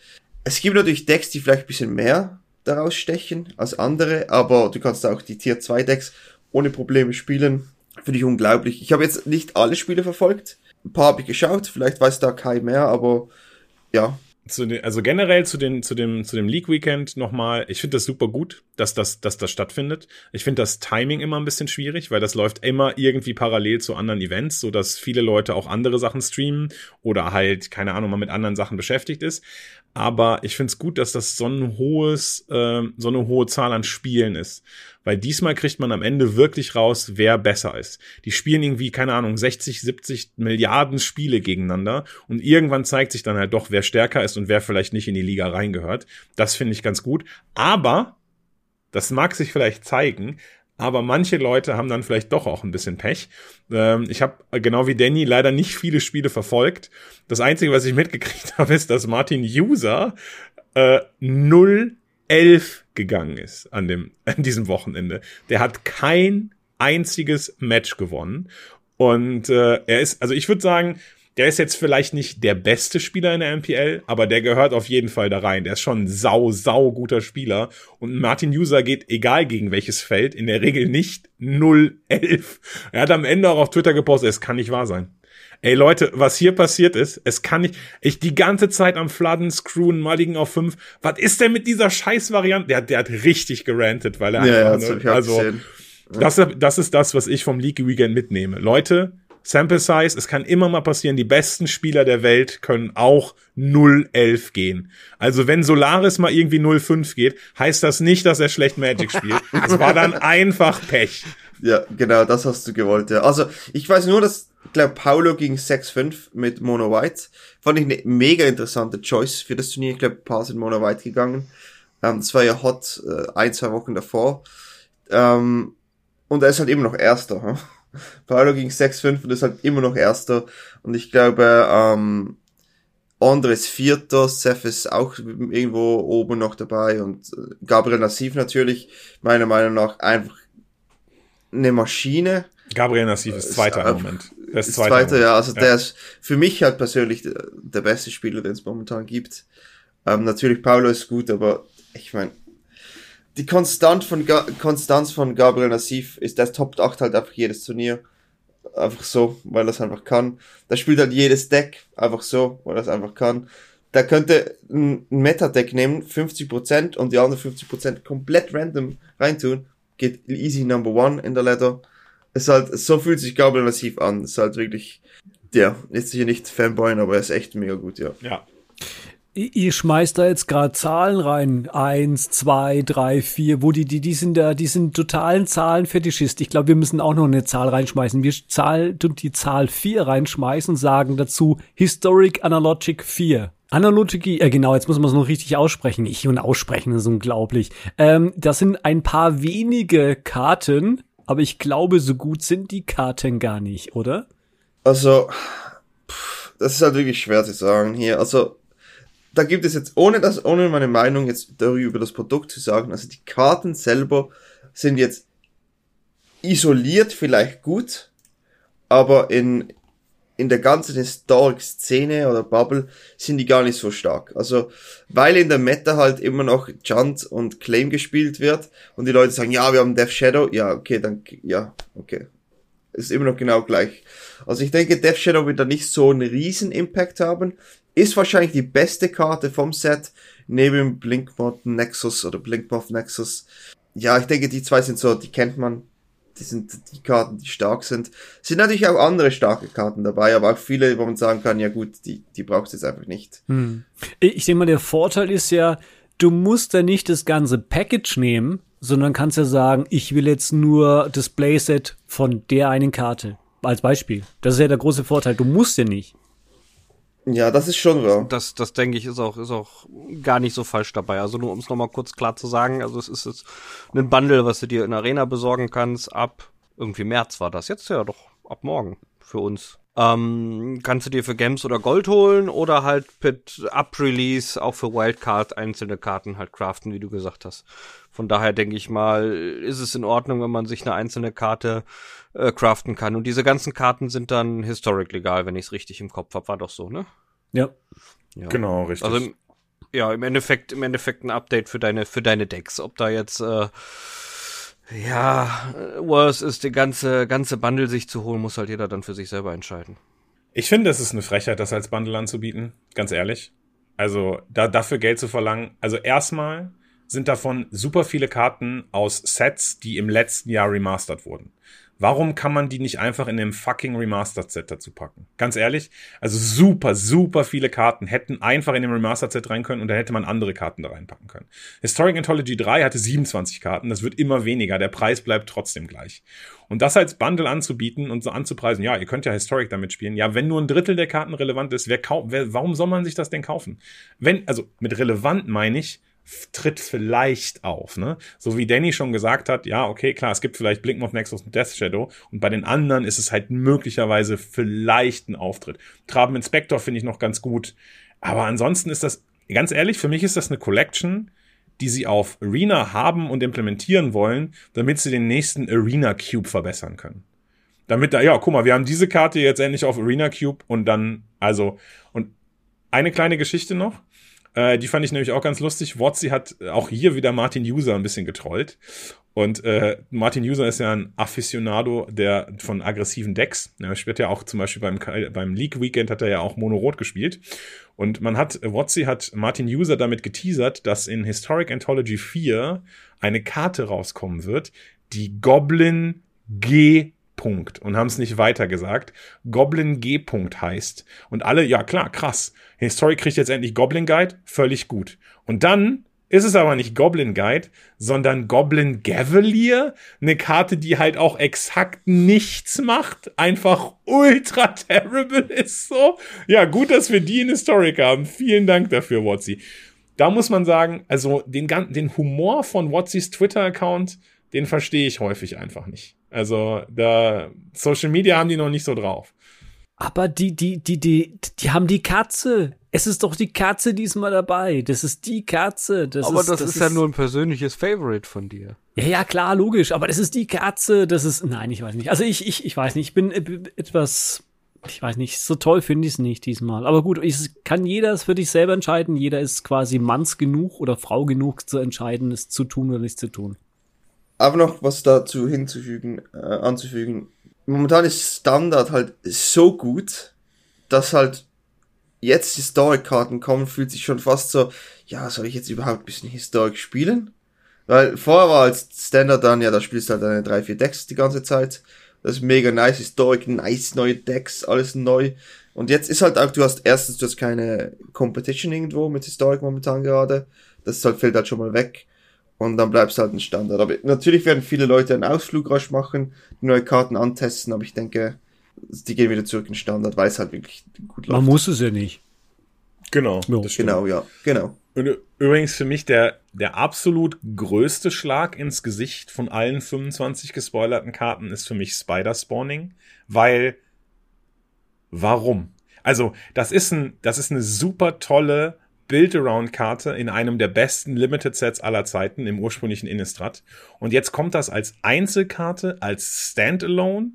Es gibt natürlich Decks, die vielleicht ein bisschen mehr daraus stechen als andere, aber du kannst auch die Tier 2 Decks ohne Probleme spielen. Finde ich unglaublich. Ich habe jetzt nicht alle Spiele verfolgt. Ein paar habe ich geschaut, vielleicht weiß da Kai mehr, aber ja. Den, also generell zu, den, zu dem, zu dem League Weekend nochmal, ich finde das super gut, dass das, dass das stattfindet. Ich finde das Timing immer ein bisschen schwierig, weil das läuft immer irgendwie parallel zu anderen Events, so dass viele Leute auch andere Sachen streamen oder halt, keine Ahnung, mal mit anderen Sachen beschäftigt ist. Aber ich finde es gut, dass das so ein hohes, äh, so eine hohe Zahl an Spielen ist. Weil diesmal kriegt man am Ende wirklich raus, wer besser ist. Die spielen irgendwie, keine Ahnung, 60, 70 Milliarden Spiele gegeneinander und irgendwann zeigt sich dann halt doch, wer stärker ist und wer vielleicht nicht in die Liga reingehört. Das finde ich ganz gut. Aber, das mag sich vielleicht zeigen, aber manche Leute haben dann vielleicht doch auch ein bisschen Pech. Ähm, ich habe genau wie Danny leider nicht viele Spiele verfolgt. Das Einzige, was ich mitgekriegt habe, ist, dass Martin User äh, 0-11 gegangen ist an, dem, an diesem Wochenende. Der hat kein einziges Match gewonnen. Und äh, er ist, also ich würde sagen, der ist jetzt vielleicht nicht der beste Spieler in der MPL, aber der gehört auf jeden Fall da rein. Der ist schon ein sau, sau guter Spieler. Und Martin User geht, egal gegen welches Feld, in der Regel nicht 0-11. Er hat am Ende auch auf Twitter gepostet, es kann nicht wahr sein. Ey Leute, was hier passiert ist, es kann nicht, ich die ganze Zeit am Fladden, Screwen, Mulligan auf 5. Was ist denn mit dieser Scheiß-Variante? Der, der hat richtig gerantet, weil er ja, einfach, ne, also, das, das ist das, was ich vom League Weekend mitnehme. Leute, Sample Size, es kann immer mal passieren, die besten Spieler der Welt können auch 0-11 gehen. Also wenn Solaris mal irgendwie 0-5 geht, heißt das nicht, dass er schlecht Magic spielt. Es war dann einfach Pech. Ja, genau, das hast du gewollt, ja. Also, ich weiß nur, dass, ich glaube, Paulo gegen 6-5 mit Mono White. Fand ich eine mega interessante Choice für das Turnier. Ich glaube, ein paar sind Mono White gegangen. Ähm, das war ja hot, äh, ein, zwei Wochen davor. Ähm, und er ist halt immer noch Erster. Hm? Paulo ging 6-5 und ist halt immer noch Erster. Und ich glaube, ähm, Andre ist Vierter, Seth ist auch irgendwo oben noch dabei und äh, Gabriel Nassif natürlich, meiner Meinung nach, einfach eine Maschine. Gabriel Nassif ist Zweiter ist, im Moment. Der ist, ist Zweiter, Zweiter ja. Also ja. der ist für mich halt persönlich der, der beste Spieler, den es momentan gibt. Ähm, natürlich Paulo ist gut, aber ich meine, die Konstant von Ga Konstanz von Gabriel Nassif ist, der toppt 8 halt einfach jedes Turnier. Einfach so, weil er es einfach kann. Der spielt halt jedes Deck einfach so, weil er es einfach kann. Der könnte ein Meta-Deck nehmen, 50% und die anderen 50% komplett random reintun. Geht easy number one in der Ladder. Es halt, so fühlt sich Gabriel Nassif an. Es ist halt wirklich, ja, jetzt hier nicht Fanboy, aber er ist echt mega gut, ja. Ja. Ihr schmeißt da jetzt gerade Zahlen rein. Eins, zwei, drei, vier, wo die, die, die sind da, die sind totalen Zahlenfetischist. Ich glaube, wir müssen auch noch eine Zahl reinschmeißen. Wir zahlen die Zahl vier reinschmeißen sagen dazu Historic Analogic 4. Analogie, äh, genau, jetzt muss man es noch richtig aussprechen. Ich und aussprechen ist unglaublich. Ähm, das sind ein paar wenige Karten, aber ich glaube, so gut sind die Karten gar nicht, oder? Also, pff, das ist halt wirklich schwer zu sagen hier. Also, da gibt es jetzt, ohne das, ohne meine Meinung jetzt darüber über das Produkt zu sagen, also die Karten selber sind jetzt isoliert vielleicht gut, aber in, in der ganzen Historic-Szene oder Bubble sind die gar nicht so stark. Also, weil in der Meta halt immer noch Junt und Claim gespielt wird und die Leute sagen, ja, wir haben Death Shadow, ja, okay, dann, ja, okay. Ist immer noch genau gleich. Also ich denke, Death Shadow wird da nicht so einen riesen Impact haben. Ist wahrscheinlich die beste Karte vom Set, neben Blinkmoth Nexus oder Blinkmoth Nexus. Ja, ich denke, die zwei sind so, die kennt man. die sind die Karten, die stark sind. Es sind natürlich auch andere starke Karten dabei, aber auch viele, wo man sagen kann, ja gut, die, die brauchst du jetzt einfach nicht. Hm. Ich denke mal, der Vorteil ist ja, du musst ja nicht das ganze Package nehmen, sondern kannst ja sagen, ich will jetzt nur das Playset von der einen Karte. Als Beispiel. Das ist ja der große Vorteil. Du musst ja nicht. Ja, das ist schon wahr. Das, das denke ich, ist auch, ist auch gar nicht so falsch dabei. Also nur um es nochmal kurz klar zu sagen, also es ist jetzt ein Bundle, was du dir in Arena besorgen kannst, ab irgendwie März war das. Jetzt ja doch ab morgen für uns. Ähm, kannst du dir für Gems oder Gold holen oder halt mit Up-Release auch für Wildcard einzelne Karten halt craften, wie du gesagt hast. Von daher denke ich mal, ist es in Ordnung, wenn man sich eine einzelne Karte äh, craften kann. Und diese ganzen Karten sind dann historic legal, wenn ich es richtig im Kopf habe. War doch so, ne? Ja. ja. Genau, richtig. Also im, ja, im Endeffekt, im Endeffekt ein Update für deine, für deine Decks. Ob da jetzt äh, ja, worse ist, die ganze, ganze Bundle sich zu holen, muss halt jeder dann für sich selber entscheiden. Ich finde, es ist eine Frechheit, das als Bundle anzubieten, ganz ehrlich. Also, da, dafür Geld zu verlangen. Also, erstmal sind davon super viele Karten aus Sets, die im letzten Jahr remastert wurden. Warum kann man die nicht einfach in dem fucking Remastered Set dazu packen? Ganz ehrlich, also super, super viele Karten hätten einfach in dem Remastered Set rein können und dann hätte man andere Karten da reinpacken können. Historic Anthology 3 hatte 27 Karten, das wird immer weniger, der Preis bleibt trotzdem gleich. Und das als Bundle anzubieten und so anzupreisen, ja, ihr könnt ja Historic damit spielen. Ja, wenn nur ein Drittel der Karten relevant ist, wer kauft, wer, warum soll man sich das denn kaufen? Wenn, also mit relevant meine ich, tritt vielleicht auf, ne? So wie Danny schon gesagt hat, ja, okay, klar, es gibt vielleicht Blink of Nexus und Death Shadow und bei den anderen ist es halt möglicherweise vielleicht ein Auftritt. Traben Inspector finde ich noch ganz gut, aber ansonsten ist das, ganz ehrlich, für mich ist das eine Collection, die sie auf Arena haben und implementieren wollen, damit sie den nächsten Arena Cube verbessern können. Damit da, ja, guck mal, wir haben diese Karte jetzt endlich auf Arena Cube und dann, also, und eine kleine Geschichte noch. Äh, die fand ich nämlich auch ganz lustig. Wotzi hat auch hier wieder Martin User ein bisschen getrollt. Und äh, Martin User ist ja ein Aficionado der von aggressiven Decks. Er spielt ja auch zum Beispiel beim, beim League Weekend hat er ja auch Mono-Rot gespielt. Und man hat, Wotzi hat Martin User damit geteasert, dass in Historic Anthology 4 eine Karte rauskommen wird, die Goblin G Punkt und haben es nicht weiter gesagt. Goblin G. Punkt heißt. Und alle, ja klar, krass. Historic kriegt jetzt endlich Goblin Guide, völlig gut. Und dann ist es aber nicht Goblin Guide, sondern Goblin Gavalier. Eine Karte, die halt auch exakt nichts macht. Einfach ultra terrible ist so. Ja, gut, dass wir die in Historic haben. Vielen Dank dafür, Watsi. Da muss man sagen, also den, den Humor von Watzis Twitter-Account, den verstehe ich häufig einfach nicht. Also da Social Media haben die noch nicht so drauf. Aber die, die, die, die, die haben die Katze. Es ist doch die Katze diesmal dabei. Das ist die Katze. Das aber ist, das, das ist, ist ja nur ein persönliches Favorite von dir. Ja, ja, klar, logisch. Aber das ist die Katze. Das ist, nein, ich weiß nicht. Also ich, ich, ich weiß nicht. Ich bin etwas, ich weiß nicht. So toll finde ich es nicht diesmal. Aber gut, es kann jeder es für dich selber entscheiden. Jeder ist quasi Manns genug oder Frau genug zu entscheiden, es zu tun oder nicht zu tun. Aber noch was dazu hinzufügen, äh, anzufügen. Momentan ist Standard halt so gut, dass halt jetzt Historic-Karten kommen, fühlt sich schon fast so, ja, soll ich jetzt überhaupt ein bisschen Historic spielen? Weil vorher war als Standard dann, ja, da spielst du halt deine drei, vier Decks die ganze Zeit. Das ist mega nice, Historic, nice neue Decks, alles neu. Und jetzt ist halt auch, du hast erstens, du hast keine Competition irgendwo mit Historic momentan gerade. Das halt, fällt halt schon mal weg und dann bleibst du halt ein Standard. Aber natürlich werden viele Leute einen Ausflug rasch machen, neue Karten antesten, aber ich denke, die gehen wieder zurück in Standard, weil es halt wirklich gut läuft. Man muss es ja nicht. Genau. Ja. Genau, ja, genau. Und übrigens für mich der, der absolut größte Schlag ins Gesicht von allen 25 gespoilerten Karten ist für mich Spider Spawning, weil warum? Also, das ist ein, das ist eine super tolle Build-Around-Karte in einem der besten Limited-Sets aller Zeiten im ursprünglichen Innistrad. Und jetzt kommt das als Einzelkarte, als Standalone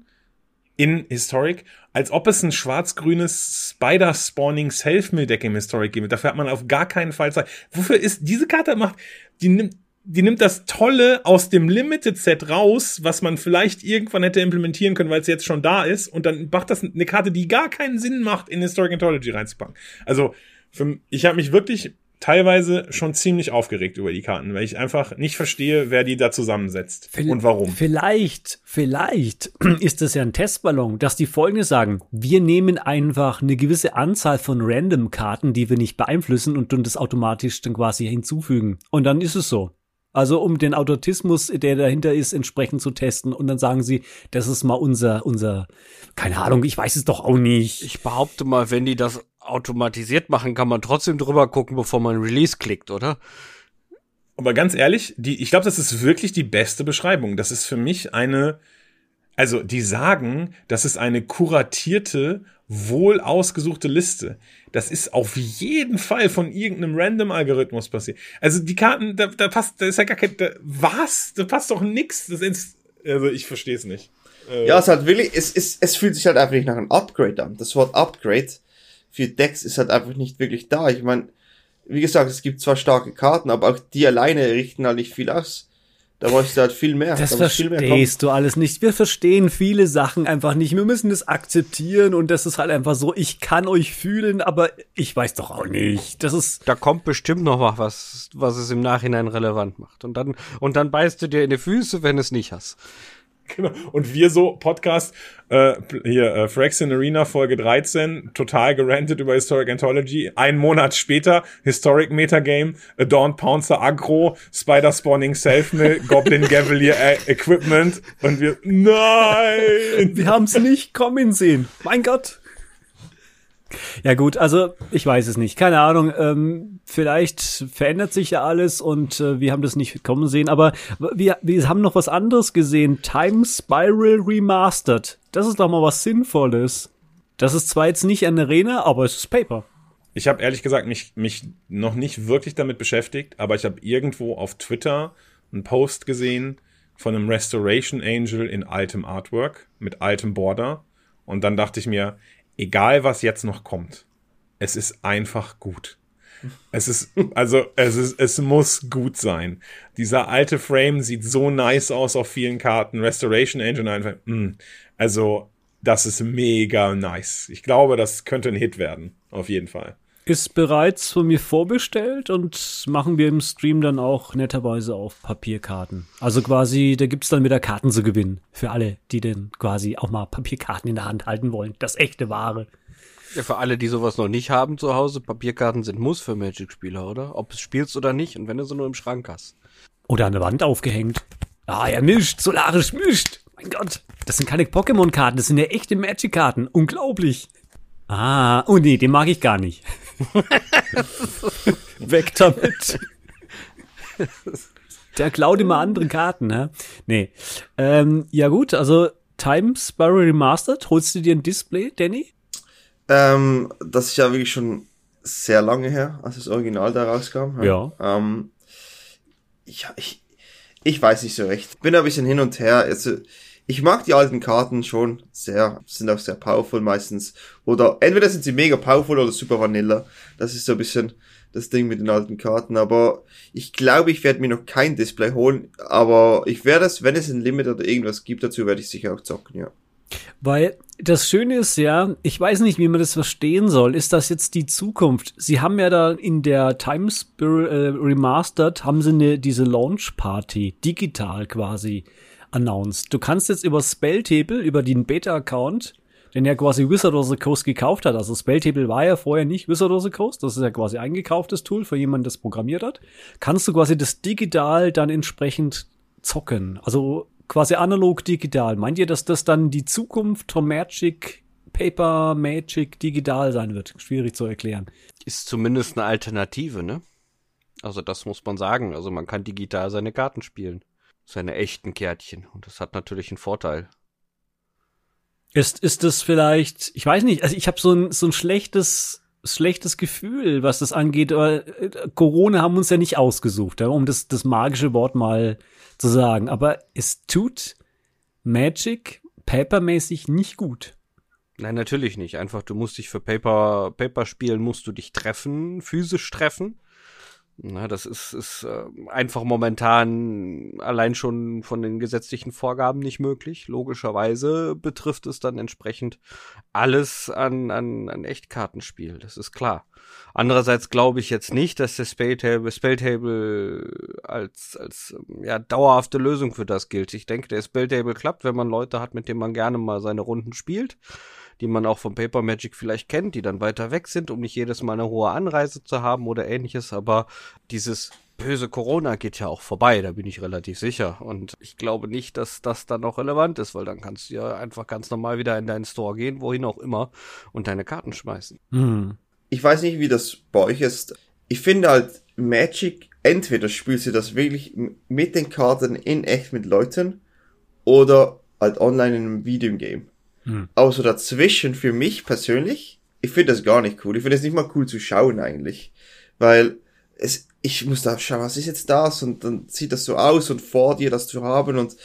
in Historic, als ob es ein schwarz-grünes Spider-Spawning Self-Mill-Deck im Historic gibt. Dafür hat man auf gar keinen Fall Zeit. Wofür ist diese Karte macht, die nimmt, die nimmt das Tolle aus dem Limited Set raus, was man vielleicht irgendwann hätte implementieren können, weil es jetzt schon da ist, und dann macht das eine Karte, die gar keinen Sinn macht, in Historic Anthology reinzupacken. Also, für, ich habe mich wirklich teilweise schon ziemlich aufgeregt über die Karten, weil ich einfach nicht verstehe, wer die da zusammensetzt Vil- und warum. Vielleicht, vielleicht ist das ja ein Testballon, dass die Folgendes sagen. Wir nehmen einfach eine gewisse Anzahl von Random-Karten, die wir nicht beeinflussen und dann das automatisch dann quasi hinzufügen. Und dann ist es so. Also um den Automatismus, der dahinter ist, entsprechend zu testen. Und dann sagen sie, das ist mal unser, unser, keine Ahnung, ich weiß es doch auch nicht. Ich behaupte mal, wenn die das automatisiert machen, kann man trotzdem drüber gucken, bevor man Release klickt, oder? Aber ganz ehrlich, die, ich glaube, das ist wirklich die beste Beschreibung. Das ist für mich eine, also die sagen, das ist eine kuratierte, wohl ausgesuchte Liste. Das ist auf jeden Fall von irgendeinem Random-Algorithmus passiert. Also die Karten, da, da passt, da ist ja gar kein, da, was? Da passt doch nix. Das ist, also ich verstehe es nicht. Ja, es ist halt wirklich, es, es, es fühlt sich halt einfach nicht nach einem Upgrade an. Das Wort Upgrade für Decks ist halt einfach nicht wirklich da. Ich meine, wie gesagt, es gibt zwar starke Karten, aber auch die alleine richten halt nicht viel aus. Da bräuchte halt viel mehr. Das da verstehst du alles nicht. Wir verstehen viele Sachen einfach nicht. Wir müssen das akzeptieren und das ist halt einfach so, ich kann euch fühlen, aber ich weiß doch auch nicht. Das ist, Da kommt bestimmt noch was, was es im Nachhinein relevant macht. Und dann, und dann beißt du dir in die Füße, wenn es nicht hast. Genau. Und wir so, Podcast, äh, hier, äh, Fraxin Arena, Folge 13, total gerantet über Historic Anthology. Ein Monat später, Historic Metagame, Adorned Pouncer Aggro, Spider Spawning Selfmill, Goblin Gavalier äh, Equipment. Und wir, nein! wir haben es nicht kommen sehen. Mein Gott. Ja gut, also ich weiß es nicht. Keine Ahnung. Ähm, vielleicht verändert sich ja alles und äh, wir haben das nicht kommen sehen. Aber wir, wir haben noch was anderes gesehen. Time Spiral Remastered. Das ist doch mal was Sinnvolles. Das ist zwar jetzt nicht eine Arena, aber es ist Paper. Ich habe ehrlich gesagt mich, mich noch nicht wirklich damit beschäftigt, aber ich habe irgendwo auf Twitter einen Post gesehen von einem Restoration Angel in altem Artwork mit altem Border. Und dann dachte ich mir, egal was jetzt noch kommt, es ist einfach gut. Es ist, also, es ist, es muss gut sein. Dieser alte Frame sieht so nice aus auf vielen Karten. Restoration Engine einfach, mh. also, das ist mega nice. Ich glaube, das könnte ein Hit werden. Auf jeden Fall. Ist bereits von mir vorbestellt und machen wir im Stream dann auch netterweise auf Papierkarten. Also quasi, da gibt's dann wieder Karten zu gewinnen. Für alle, die denn quasi auch mal Papierkarten in der Hand halten wollen. Das echte Ware. Ja, für alle, die sowas noch nicht haben zu Hause, Papierkarten sind Muss für Magic-Spieler, oder? Ob es spielst oder nicht und wenn du sie nur im Schrank hast. Oder an der Wand aufgehängt. Ah, er mischt, Solarisch mischt. Mein Gott. Das sind keine Pokémon-Karten, das sind ja echte Magic-Karten. Unglaublich. Ah, oh nee, den mag ich gar nicht. Weg damit. Der klaut immer andere Karten, ne? Nee. Ähm, ja gut, also Time Spiral Remastered, holst du dir ein Display, Danny? Ähm, das ist ja wirklich schon sehr lange her, als das Original da rauskam. Ja. Ähm, ja, ich, ich weiß nicht so recht. Bin ein bisschen hin und her. Also, ich mag die alten Karten schon sehr, sind auch sehr powerful meistens. Oder entweder sind sie mega powerful oder super vanilla. Das ist so ein bisschen das Ding mit den alten Karten. Aber ich glaube, ich werde mir noch kein Display holen. Aber ich werde es, wenn es ein Limit oder irgendwas gibt dazu, werde ich sicher auch zocken, ja. Weil das Schöne ist ja, ich weiß nicht, wie man das verstehen soll. Ist das jetzt die Zukunft? Sie haben ja da in der Time Spirit äh, Remastered, haben sie eine, diese Launch Party, digital quasi, announced. Du kannst jetzt über Spelltable, über den Beta-Account, den ja quasi Wizard of the Coast gekauft hat. Also Spelltable war ja vorher nicht Wizard of the Coast. Das ist ja quasi eingekauftes Tool für jemanden, das programmiert hat. Kannst du quasi das digital dann entsprechend zocken. Also quasi analog digital. Meint ihr, dass das dann die Zukunft von Magic, Paper Magic digital sein wird? Schwierig zu erklären. Ist zumindest eine Alternative, ne? Also das muss man sagen. Also man kann digital seine Karten spielen. Seine echten Kärtchen. Und das hat natürlich einen Vorteil. Ist, ist das vielleicht, ich weiß nicht, also ich habe so ein, so ein schlechtes, schlechtes Gefühl, was das angeht. Aber, äh, Corona haben uns ja nicht ausgesucht, ja, um das, das magische Wort mal zu sagen. Aber es tut Magic papermäßig nicht gut. Nein, natürlich nicht. Einfach, du musst dich für Paper, Paper spielen, musst du dich treffen, physisch treffen. Na, das ist, ist äh, einfach momentan allein schon von den gesetzlichen Vorgaben nicht möglich. Logischerweise betrifft es dann entsprechend alles an, an, an Echtkartenspiel, das ist klar. Andererseits glaube ich jetzt nicht, dass der Spelltable, Spelltable als, als ja, dauerhafte Lösung für das gilt. Ich denke, der Spelltable klappt, wenn man Leute hat, mit denen man gerne mal seine Runden spielt die man auch vom Paper Magic vielleicht kennt, die dann weiter weg sind, um nicht jedes Mal eine hohe Anreise zu haben oder ähnliches. Aber dieses böse Corona geht ja auch vorbei, da bin ich relativ sicher. Und ich glaube nicht, dass das dann noch relevant ist, weil dann kannst du ja einfach ganz normal wieder in deinen Store gehen, wohin auch immer, und deine Karten schmeißen. Hm. Ich weiß nicht, wie das bei euch ist. Ich finde halt Magic, entweder spielst du das wirklich mit den Karten in echt mit Leuten oder halt online in einem Videogame. Hm. Aber so dazwischen für mich persönlich, ich finde das gar nicht cool. Ich finde es nicht mal cool zu schauen eigentlich. Weil es, ich muss da schauen, was ist jetzt das? Und dann sieht das so aus und vor dir das zu haben. Und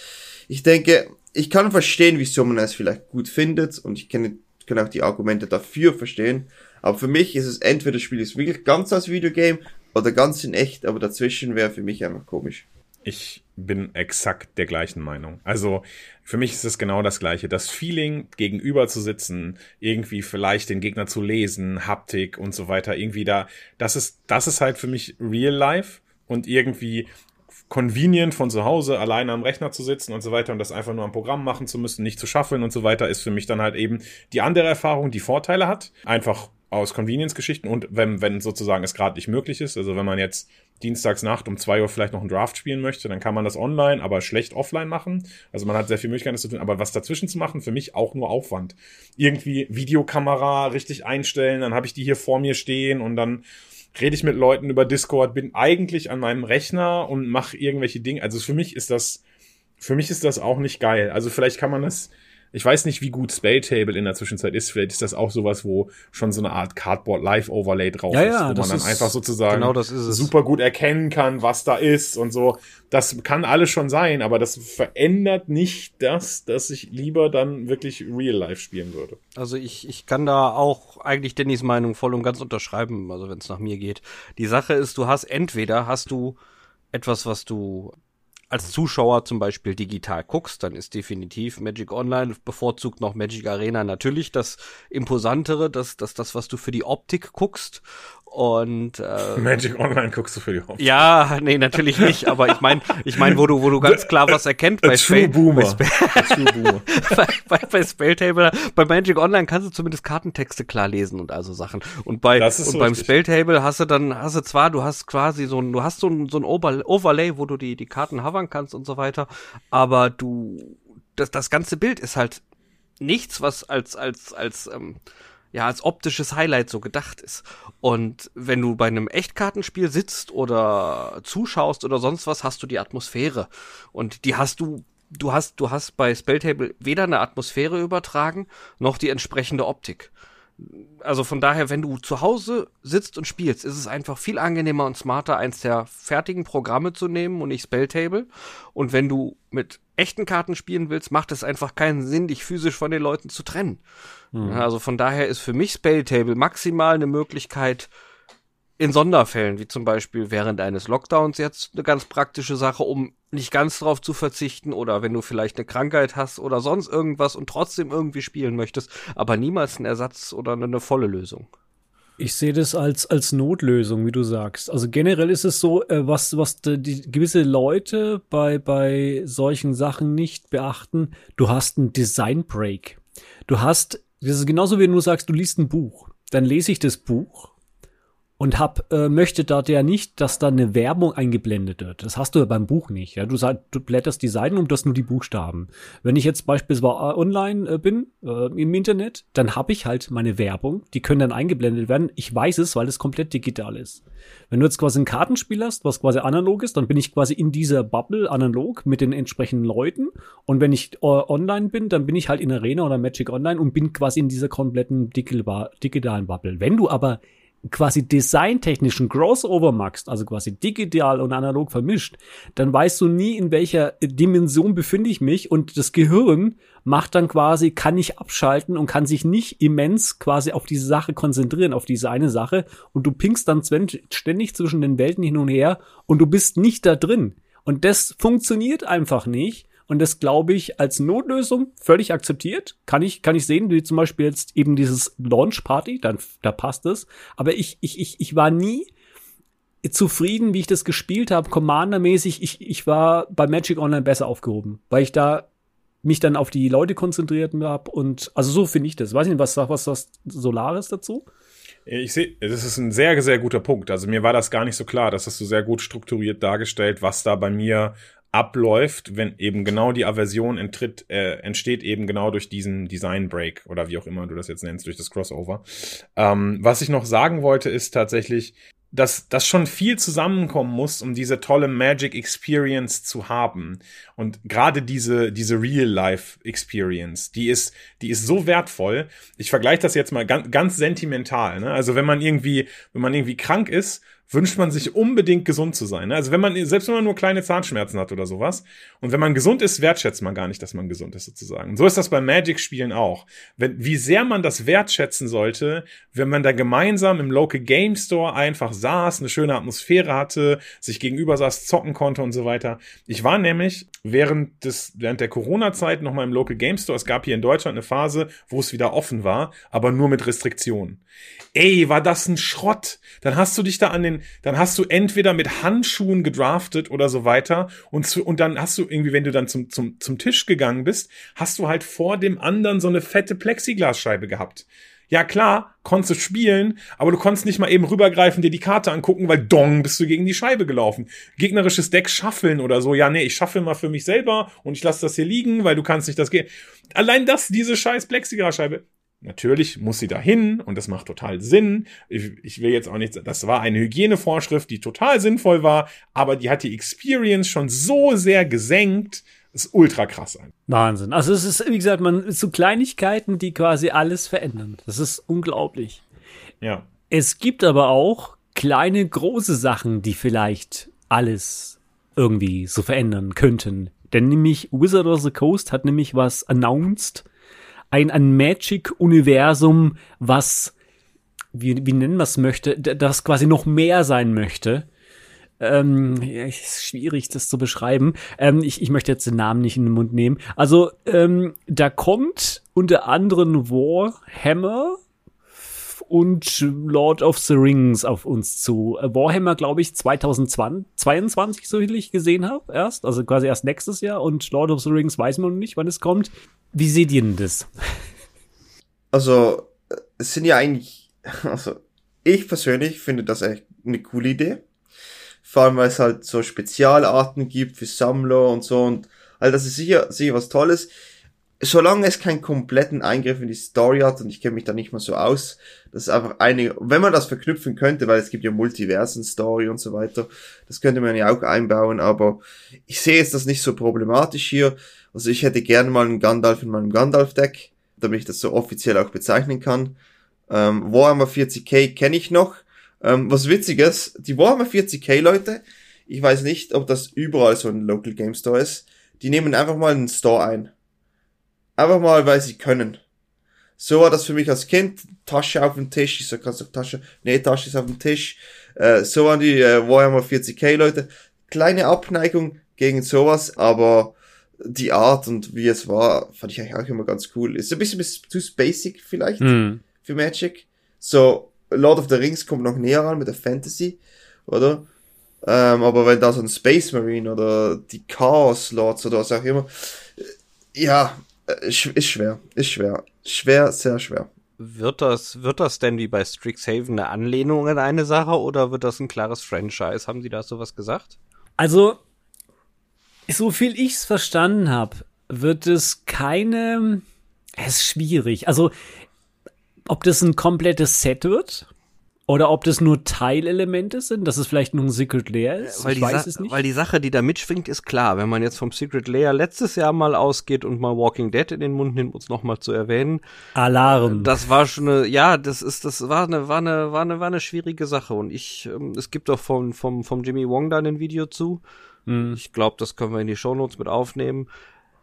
ich denke, ich kann verstehen, wieso man es vielleicht gut findet. Und ich kann, kann auch die Argumente dafür verstehen. Aber für mich ist es entweder das Spiel ist wirklich ganz als Videogame oder ganz in echt, aber dazwischen wäre für mich einfach komisch. Ich bin exakt der gleichen Meinung. Also für mich ist es genau das gleiche. Das Feeling, gegenüber zu sitzen, irgendwie vielleicht den Gegner zu lesen, Haptik und so weiter, irgendwie da, das ist, das ist halt für mich real life und irgendwie convenient von zu Hause alleine am Rechner zu sitzen und so weiter und das einfach nur am Programm machen zu müssen, nicht zu schaffeln und so weiter, ist für mich dann halt eben die andere Erfahrung, die Vorteile hat. Einfach aus Convenience-Geschichten und wenn, wenn sozusagen es gerade nicht möglich ist, also wenn man jetzt dienstags Nacht um zwei Uhr vielleicht noch einen Draft spielen möchte, dann kann man das online, aber schlecht offline machen. Also man hat sehr viel Möglichkeiten, das zu tun, aber was dazwischen zu machen, für mich auch nur Aufwand. Irgendwie Videokamera richtig einstellen, dann habe ich die hier vor mir stehen und dann rede ich mit Leuten über Discord, bin eigentlich an meinem Rechner und mache irgendwelche Dinge. Also für mich ist das, für mich ist das auch nicht geil. Also vielleicht kann man das ich weiß nicht, wie gut Spelltable in der Zwischenzeit ist. Vielleicht ist das auch sowas, wo schon so eine Art Cardboard Live Overlay drauf ja, ist, ja, wo man dann einfach sozusagen genau super gut erkennen kann, was da ist und so. Das kann alles schon sein, aber das verändert nicht das, dass ich lieber dann wirklich Real Life spielen würde. Also ich, ich kann da auch eigentlich Dannys Meinung voll und ganz unterschreiben, also wenn es nach mir geht. Die Sache ist, du hast entweder hast du etwas, was du als Zuschauer zum Beispiel digital guckst, dann ist definitiv Magic Online bevorzugt noch Magic Arena natürlich das imposantere, das, das, das, was du für die Optik guckst. Und äh, Magic Online guckst du für die Optik. Ja, nee, natürlich nicht, aber ich meine, ich meine, wo du, wo du ganz klar was erkennt bei Spell. Bei, Spell, bei, bei, bei Spelltable, bei Magic Online kannst du zumindest Kartentexte klar lesen und also Sachen. Und bei und so beim Spelltable hast du dann hast du zwar, du hast quasi so ein, du hast so ein, so ein Overlay, wo du die die Karten hovern kannst und so weiter, aber du das das ganze Bild ist halt nichts, was als als als ähm, ja, als optisches Highlight so gedacht ist. Und wenn du bei einem Echtkartenspiel sitzt oder zuschaust oder sonst was, hast du die Atmosphäre. Und die hast du, du hast, du hast bei Spelltable weder eine Atmosphäre übertragen, noch die entsprechende Optik. Also von daher, wenn du zu Hause sitzt und spielst, ist es einfach viel angenehmer und smarter, eins der fertigen Programme zu nehmen und nicht Spelltable. Und wenn du mit echten Karten spielen willst, macht es einfach keinen Sinn, dich physisch von den Leuten zu trennen. Mhm. Also von daher ist für mich Spelltable maximal eine Möglichkeit, in Sonderfällen, wie zum Beispiel während eines Lockdowns jetzt eine ganz praktische Sache, um nicht ganz drauf zu verzichten oder wenn du vielleicht eine Krankheit hast oder sonst irgendwas und trotzdem irgendwie spielen möchtest, aber niemals ein Ersatz oder eine, eine volle Lösung. Ich sehe das als, als Notlösung, wie du sagst. Also generell ist es so, äh, was, was die, die gewisse Leute bei, bei solchen Sachen nicht beachten, du hast einen Design Break. Du hast, das ist genauso wie du sagst, du liest ein Buch. Dann lese ich das Buch und hab äh, möchte da der nicht, dass da eine Werbung eingeblendet wird. Das hast du ja beim Buch nicht. Ja, du, du blätterst die Seiten und du hast nur die Buchstaben. Wenn ich jetzt beispielsweise online äh, bin äh, im Internet, dann habe ich halt meine Werbung. Die können dann eingeblendet werden. Ich weiß es, weil es komplett digital ist. Wenn du jetzt quasi ein Kartenspiel hast, was quasi analog ist, dann bin ich quasi in dieser Bubble analog mit den entsprechenden Leuten. Und wenn ich äh, online bin, dann bin ich halt in Arena oder Magic Online und bin quasi in dieser kompletten digitalen Bubble. Wenn du aber quasi designtechnischen Crossover machst, also quasi digital und analog vermischt, dann weißt du nie, in welcher Dimension befinde ich mich und das Gehirn macht dann quasi, kann nicht abschalten und kann sich nicht immens quasi auf diese Sache konzentrieren, auf diese eine Sache und du pinkst dann ständig zwischen den Welten hin und her und du bist nicht da drin. Und das funktioniert einfach nicht. Und das glaube ich als Notlösung völlig akzeptiert. Kann ich, kann ich sehen, wie zum Beispiel jetzt eben dieses Launch Party, dann, da passt es. Aber ich, ich, ich, ich war nie zufrieden, wie ich das gespielt habe, Commander-mäßig. Ich, ich war bei Magic Online besser aufgehoben, weil ich da mich dann auf die Leute konzentriert habe und also so finde ich das. Weiß nicht, was was was Solaris dazu? Ich sehe, das ist ein sehr, sehr guter Punkt. Also mir war das gar nicht so klar, das hast du sehr gut strukturiert dargestellt, was da bei mir abläuft, wenn eben genau die Aversion enttritt, äh, entsteht eben genau durch diesen Design Break oder wie auch immer du das jetzt nennst, durch das Crossover. Ähm, was ich noch sagen wollte, ist tatsächlich, dass das schon viel zusammenkommen muss, um diese tolle Magic Experience zu haben. Und gerade diese, diese Real-Life Experience, die ist, die ist so wertvoll. Ich vergleiche das jetzt mal ganz, ganz sentimental. Ne? Also wenn man irgendwie, wenn man irgendwie krank ist wünscht man sich unbedingt gesund zu sein. Ne? Also wenn man, selbst wenn man nur kleine Zahnschmerzen hat oder sowas, und wenn man gesund ist, wertschätzt man gar nicht, dass man gesund ist sozusagen. Und so ist das bei Magic-Spielen auch. Wenn, wie sehr man das wertschätzen sollte, wenn man da gemeinsam im Local Game Store einfach saß, eine schöne Atmosphäre hatte, sich gegenüber saß, zocken konnte und so weiter. Ich war nämlich während des, während der Corona-Zeit nochmal im Local Game Store. Es gab hier in Deutschland eine Phase, wo es wieder offen war, aber nur mit Restriktionen. Ey, war das ein Schrott? Dann hast du dich da an den dann hast du entweder mit Handschuhen gedraftet oder so weiter und, zu, und dann hast du irgendwie, wenn du dann zum, zum, zum Tisch gegangen bist, hast du halt vor dem anderen so eine fette Plexiglasscheibe gehabt. Ja klar, konntest du spielen, aber du konntest nicht mal eben rübergreifen, dir die Karte angucken, weil dong, bist du gegen die Scheibe gelaufen. Gegnerisches Deck schaffeln oder so, ja nee, ich schaffel mal für mich selber und ich lasse das hier liegen, weil du kannst nicht das gehen. Allein das, diese scheiß Plexiglasscheibe, Natürlich muss sie dahin und das macht total Sinn. Ich, ich, will jetzt auch nicht, das war eine Hygienevorschrift, die total sinnvoll war, aber die hat die Experience schon so sehr gesenkt, ist ultra krass. Wahnsinn. Also es ist, wie gesagt, man so Kleinigkeiten, die quasi alles verändern. Das ist unglaublich. Ja. Es gibt aber auch kleine, große Sachen, die vielleicht alles irgendwie so verändern könnten. Denn nämlich Wizard of the Coast hat nämlich was announced, ein, ein Magic-Universum, was, wie, wie nennen wir es möchte, das quasi noch mehr sein möchte. Ähm, ja, ist schwierig, das zu beschreiben. Ähm, ich, ich möchte jetzt den Namen nicht in den Mund nehmen. Also, ähm, da kommt unter anderem Warhammer und Lord of the Rings auf uns zu. Warhammer, glaube ich, 2022, so viel ich gesehen habe, erst. Also quasi erst nächstes Jahr. Und Lord of the Rings weiß man noch nicht, wann es kommt. Wie seht ihr denn das? Also, es sind ja eigentlich, also, ich persönlich finde das echt eine coole Idee. Vor allem, weil es halt so Spezialarten gibt für Sammler und so und also das ist sicher, sicher was Tolles. Solange es keinen kompletten Eingriff in die Story hat und ich kenne mich da nicht mal so aus, das ist einfach eine, wenn man das verknüpfen könnte, weil es gibt ja Multiversen-Story und so weiter, das könnte man ja auch einbauen, aber ich sehe jetzt das nicht so problematisch hier. Also ich hätte gerne mal einen Gandalf in meinem Gandalf-Deck, damit ich das so offiziell auch bezeichnen kann. Ähm, Warhammer 40k kenne ich noch. Ähm, was witziges, die Warhammer 40k Leute, ich weiß nicht, ob das überall so ein Local Game Store ist, die nehmen einfach mal einen Store ein. Einfach mal, weil sie können. So war das für mich als Kind. Tasche auf dem Tisch. Ich sag, kannst du Tasche? Nee, Tasche ist auf dem Tisch. Äh, so waren die äh, Warhammer 40k Leute. Kleine Abneigung gegen sowas, aber die Art und wie es war, fand ich eigentlich auch immer ganz cool. Ist ein bisschen zu basic vielleicht mm. für Magic. So, Lord of the Rings kommt noch näher ran mit der Fantasy, oder? Ähm, aber wenn da so ein Space Marine oder die Chaos Lords oder was auch immer, ja, äh, ist schwer, ist schwer. Schwer, sehr schwer. Wird das, wird das denn wie bei Strixhaven eine Anlehnung an eine Sache oder wird das ein klares Franchise? Haben Sie da sowas gesagt? Also, so viel ich's verstanden habe, wird es keine. Es ist schwierig. Also, ob das ein komplettes Set wird Oder ob das nur Teilelemente sind, dass es vielleicht nur ein Secret Lair ist. Weil ich die, weiß Sa es nicht. weil die Sache, die da mitschwingt, ist klar. Wenn man jetzt vom Secret Layer letztes Jahr mal ausgeht und mal Walking Dead in den Mund nimmt, uns noch mal zu erwähnen, Alarm. das war schon eine, ja, das ist, das war eine, war eine, war eine, war eine schwierige Sache. Und ich, ähm, es gibt doch vom, vom, vom Jimmy Wong da ein Video zu. Hm. Ich glaube, das können wir in die Shownotes mit aufnehmen.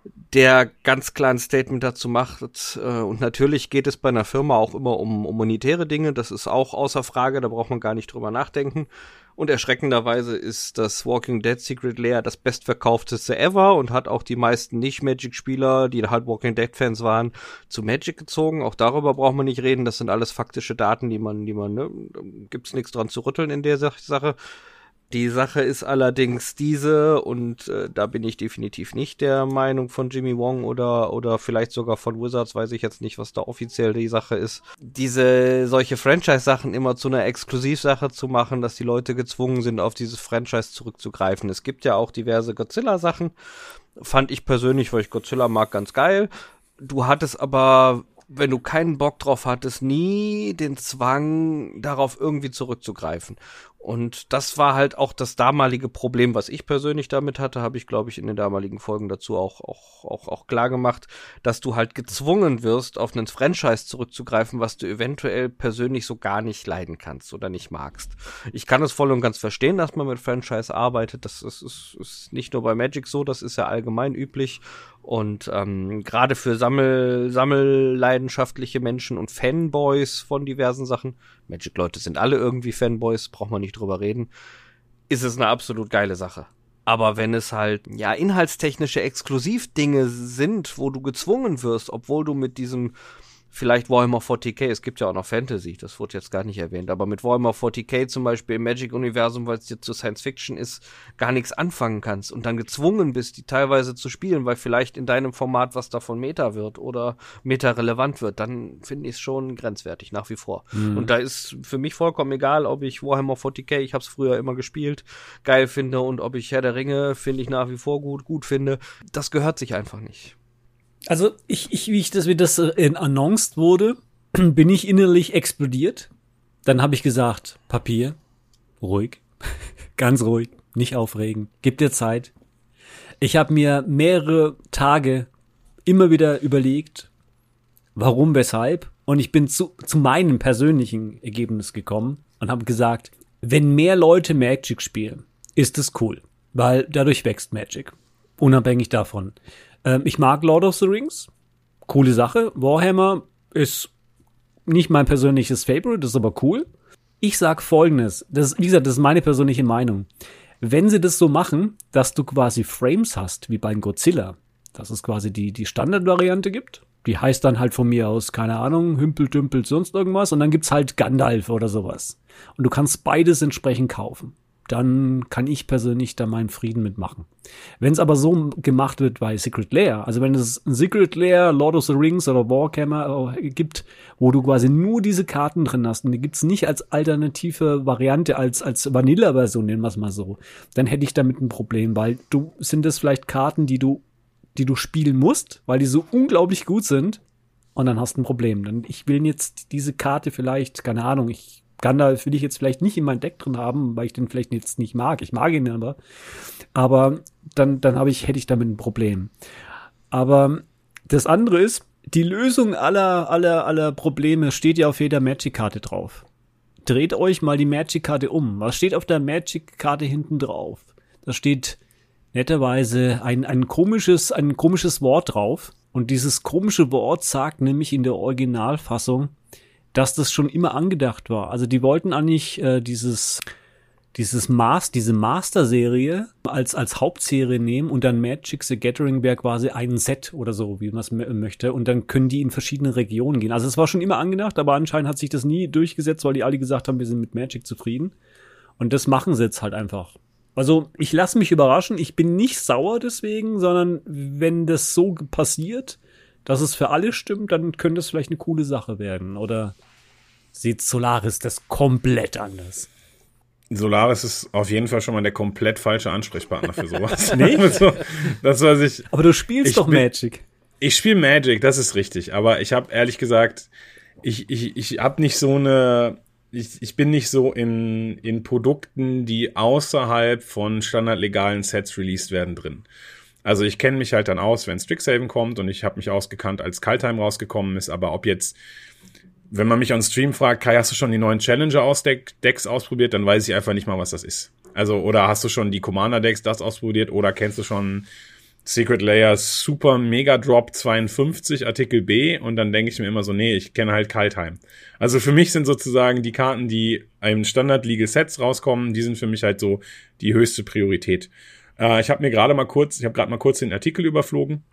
Der ganz klar ein Statement dazu macht. Äh, und natürlich geht es bei einer Firma auch immer um, um monetäre Dinge. Das ist auch außer Frage. Da braucht man gar nicht drüber nachdenken. Und erschreckenderweise ist das Walking Dead Secret Lair das bestverkaufteste ever und hat auch die meisten Nicht-Magic-Spieler, die halt Walking Dead-Fans waren, zu Magic gezogen. Auch darüber braucht man nicht reden. Das sind alles faktische Daten, die man, die man, ne, gibt's nichts dran zu rütteln in der Sache. Die Sache ist allerdings diese, und äh, da bin ich definitiv nicht der Meinung von Jimmy Wong oder, oder vielleicht sogar von Wizards, weiß ich jetzt nicht, was da offiziell die Sache ist. Diese solche Franchise-Sachen immer zu einer Exklusivsache zu machen, dass die Leute gezwungen sind, auf dieses Franchise zurückzugreifen. Es gibt ja auch diverse Godzilla-Sachen. Fand ich persönlich, weil ich Godzilla mag, ganz geil. Du hattest aber wenn du keinen Bock drauf hattest, nie den Zwang, darauf irgendwie zurückzugreifen. Und das war halt auch das damalige Problem, was ich persönlich damit hatte, habe ich, glaube ich, in den damaligen Folgen dazu auch, auch, auch, auch klar gemacht, dass du halt gezwungen wirst, auf einen Franchise zurückzugreifen, was du eventuell persönlich so gar nicht leiden kannst oder nicht magst. Ich kann es voll und ganz verstehen, dass man mit Franchise arbeitet. Das ist, ist, ist nicht nur bei Magic so, das ist ja allgemein üblich. Und ähm, gerade für Sammel, sammelleidenschaftliche Menschen und Fanboys von diversen Sachen, Magic-Leute sind alle irgendwie Fanboys, braucht man nicht drüber reden, ist es eine absolut geile Sache. Aber wenn es halt, ja, inhaltstechnische Exklusivdinge sind, wo du gezwungen wirst, obwohl du mit diesem vielleicht Warhammer 40k, es gibt ja auch noch Fantasy, das wurde jetzt gar nicht erwähnt, aber mit Warhammer 40k zum Beispiel im Magic-Universum, weil es dir zu Science Fiction ist, gar nichts anfangen kannst und dann gezwungen bist, die teilweise zu spielen, weil vielleicht in deinem Format was davon Meta wird oder Meta relevant wird, dann finde ich es schon grenzwertig, nach wie vor. Mhm. Und da ist für mich vollkommen egal, ob ich Warhammer 40k, ich habe es früher immer gespielt, geil finde und ob ich Herr der Ringe, finde ich nach wie vor gut, gut finde. Das gehört sich einfach nicht. Also ich, ich wie ich das, wie das äh, announced wurde, bin ich innerlich explodiert. Dann habe ich gesagt, Papier, ruhig, ganz ruhig, nicht aufregen, gib dir Zeit. Ich habe mir mehrere Tage immer wieder überlegt, warum, weshalb, und ich bin zu, zu meinem persönlichen Ergebnis gekommen und habe gesagt, wenn mehr Leute Magic spielen, ist es cool, weil dadurch wächst Magic. Unabhängig davon. Ähm, ich mag Lord of the Rings. Coole Sache. Warhammer ist nicht mein persönliches Favorite, ist aber cool. Ich sag folgendes. Das, wie gesagt, das ist meine persönliche Meinung. Wenn sie das so machen, dass du quasi Frames hast, wie bei Godzilla, dass es quasi die, die Standardvariante gibt, die heißt dann halt von mir aus, keine Ahnung, Hümpel, Dümpel, sonst irgendwas, und dann gibt's halt Gandalf oder sowas. Und du kannst beides entsprechend kaufen dann kann ich persönlich da meinen Frieden mitmachen. Wenn es aber so gemacht wird bei Secret Lair, also wenn es ein Secret Lair, Lord of the Rings oder Warhammer äh, gibt, wo du quasi nur diese Karten drin hast und die gibt's nicht als alternative Variante, als, als Vanilla-Version, nennen wir es mal so, dann hätte ich damit ein Problem, weil du sind es vielleicht Karten, die du, die du spielen musst, weil die so unglaublich gut sind und dann hast du ein Problem. Dann ich will jetzt diese Karte vielleicht, keine Ahnung, ich Gandalf will ich jetzt vielleicht nicht in mein Deck drin haben, weil ich den vielleicht jetzt nicht mag. Ich mag ihn aber. Aber dann, dann habe ich, hätte ich damit ein Problem. Aber das andere ist, die Lösung aller, aller, aller Probleme steht ja auf jeder Magic-Karte drauf. Dreht euch mal die Magic-Karte um. Was steht auf der Magic-Karte hinten drauf? Da steht netterweise ein, ein komisches, ein komisches Wort drauf. Und dieses komische Wort sagt nämlich in der Originalfassung, dass das schon immer angedacht war. Also die wollten eigentlich äh, dieses dieses Mas diese Master-Serie als, als Hauptserie nehmen und dann Magic the Gathering wäre quasi ein Set oder so, wie man es möchte. Und dann können die in verschiedene Regionen gehen. Also es war schon immer angedacht, aber anscheinend hat sich das nie durchgesetzt, weil die alle gesagt haben, wir sind mit Magic zufrieden. Und das machen sie jetzt halt einfach. Also ich lasse mich überraschen. Ich bin nicht sauer deswegen, sondern wenn das so passiert, dass es für alle stimmt, dann könnte es vielleicht eine coole Sache werden. Oder sieht Solaris das komplett anders? Solaris ist auf jeden Fall schon mal der komplett falsche Ansprechpartner für sowas. nee? Also, das was ich. Aber du spielst doch Magic. Ich spiele Magic, das ist richtig. Aber ich habe ehrlich gesagt, ich, ich, ich habe nicht so eine ich, ich bin nicht so in, in Produkten, die außerhalb von standardlegalen Sets released werden drin. Also ich kenne mich halt dann aus, wenn Strixhaven kommt und ich habe mich ausgekannt, als Kaltheim rausgekommen ist, aber ob jetzt, wenn man mich on Stream fragt, Kai, hast du schon die neuen Challenger-Decks ausprobiert, dann weiß ich einfach nicht mal, was das ist. Also, oder hast du schon die Commander-Decks das ausprobiert oder kennst du schon Secret Layer Super Mega Drop 52 Artikel B und dann denke ich mir immer so, nee, ich kenne halt Kaltheim. Also für mich sind sozusagen die Karten, die im Standard Legal Sets rauskommen, die sind für mich halt so die höchste Priorität. Äh, ich habe mir gerade mal kurz, ich habe gerade mal kurz den Artikel überflogen.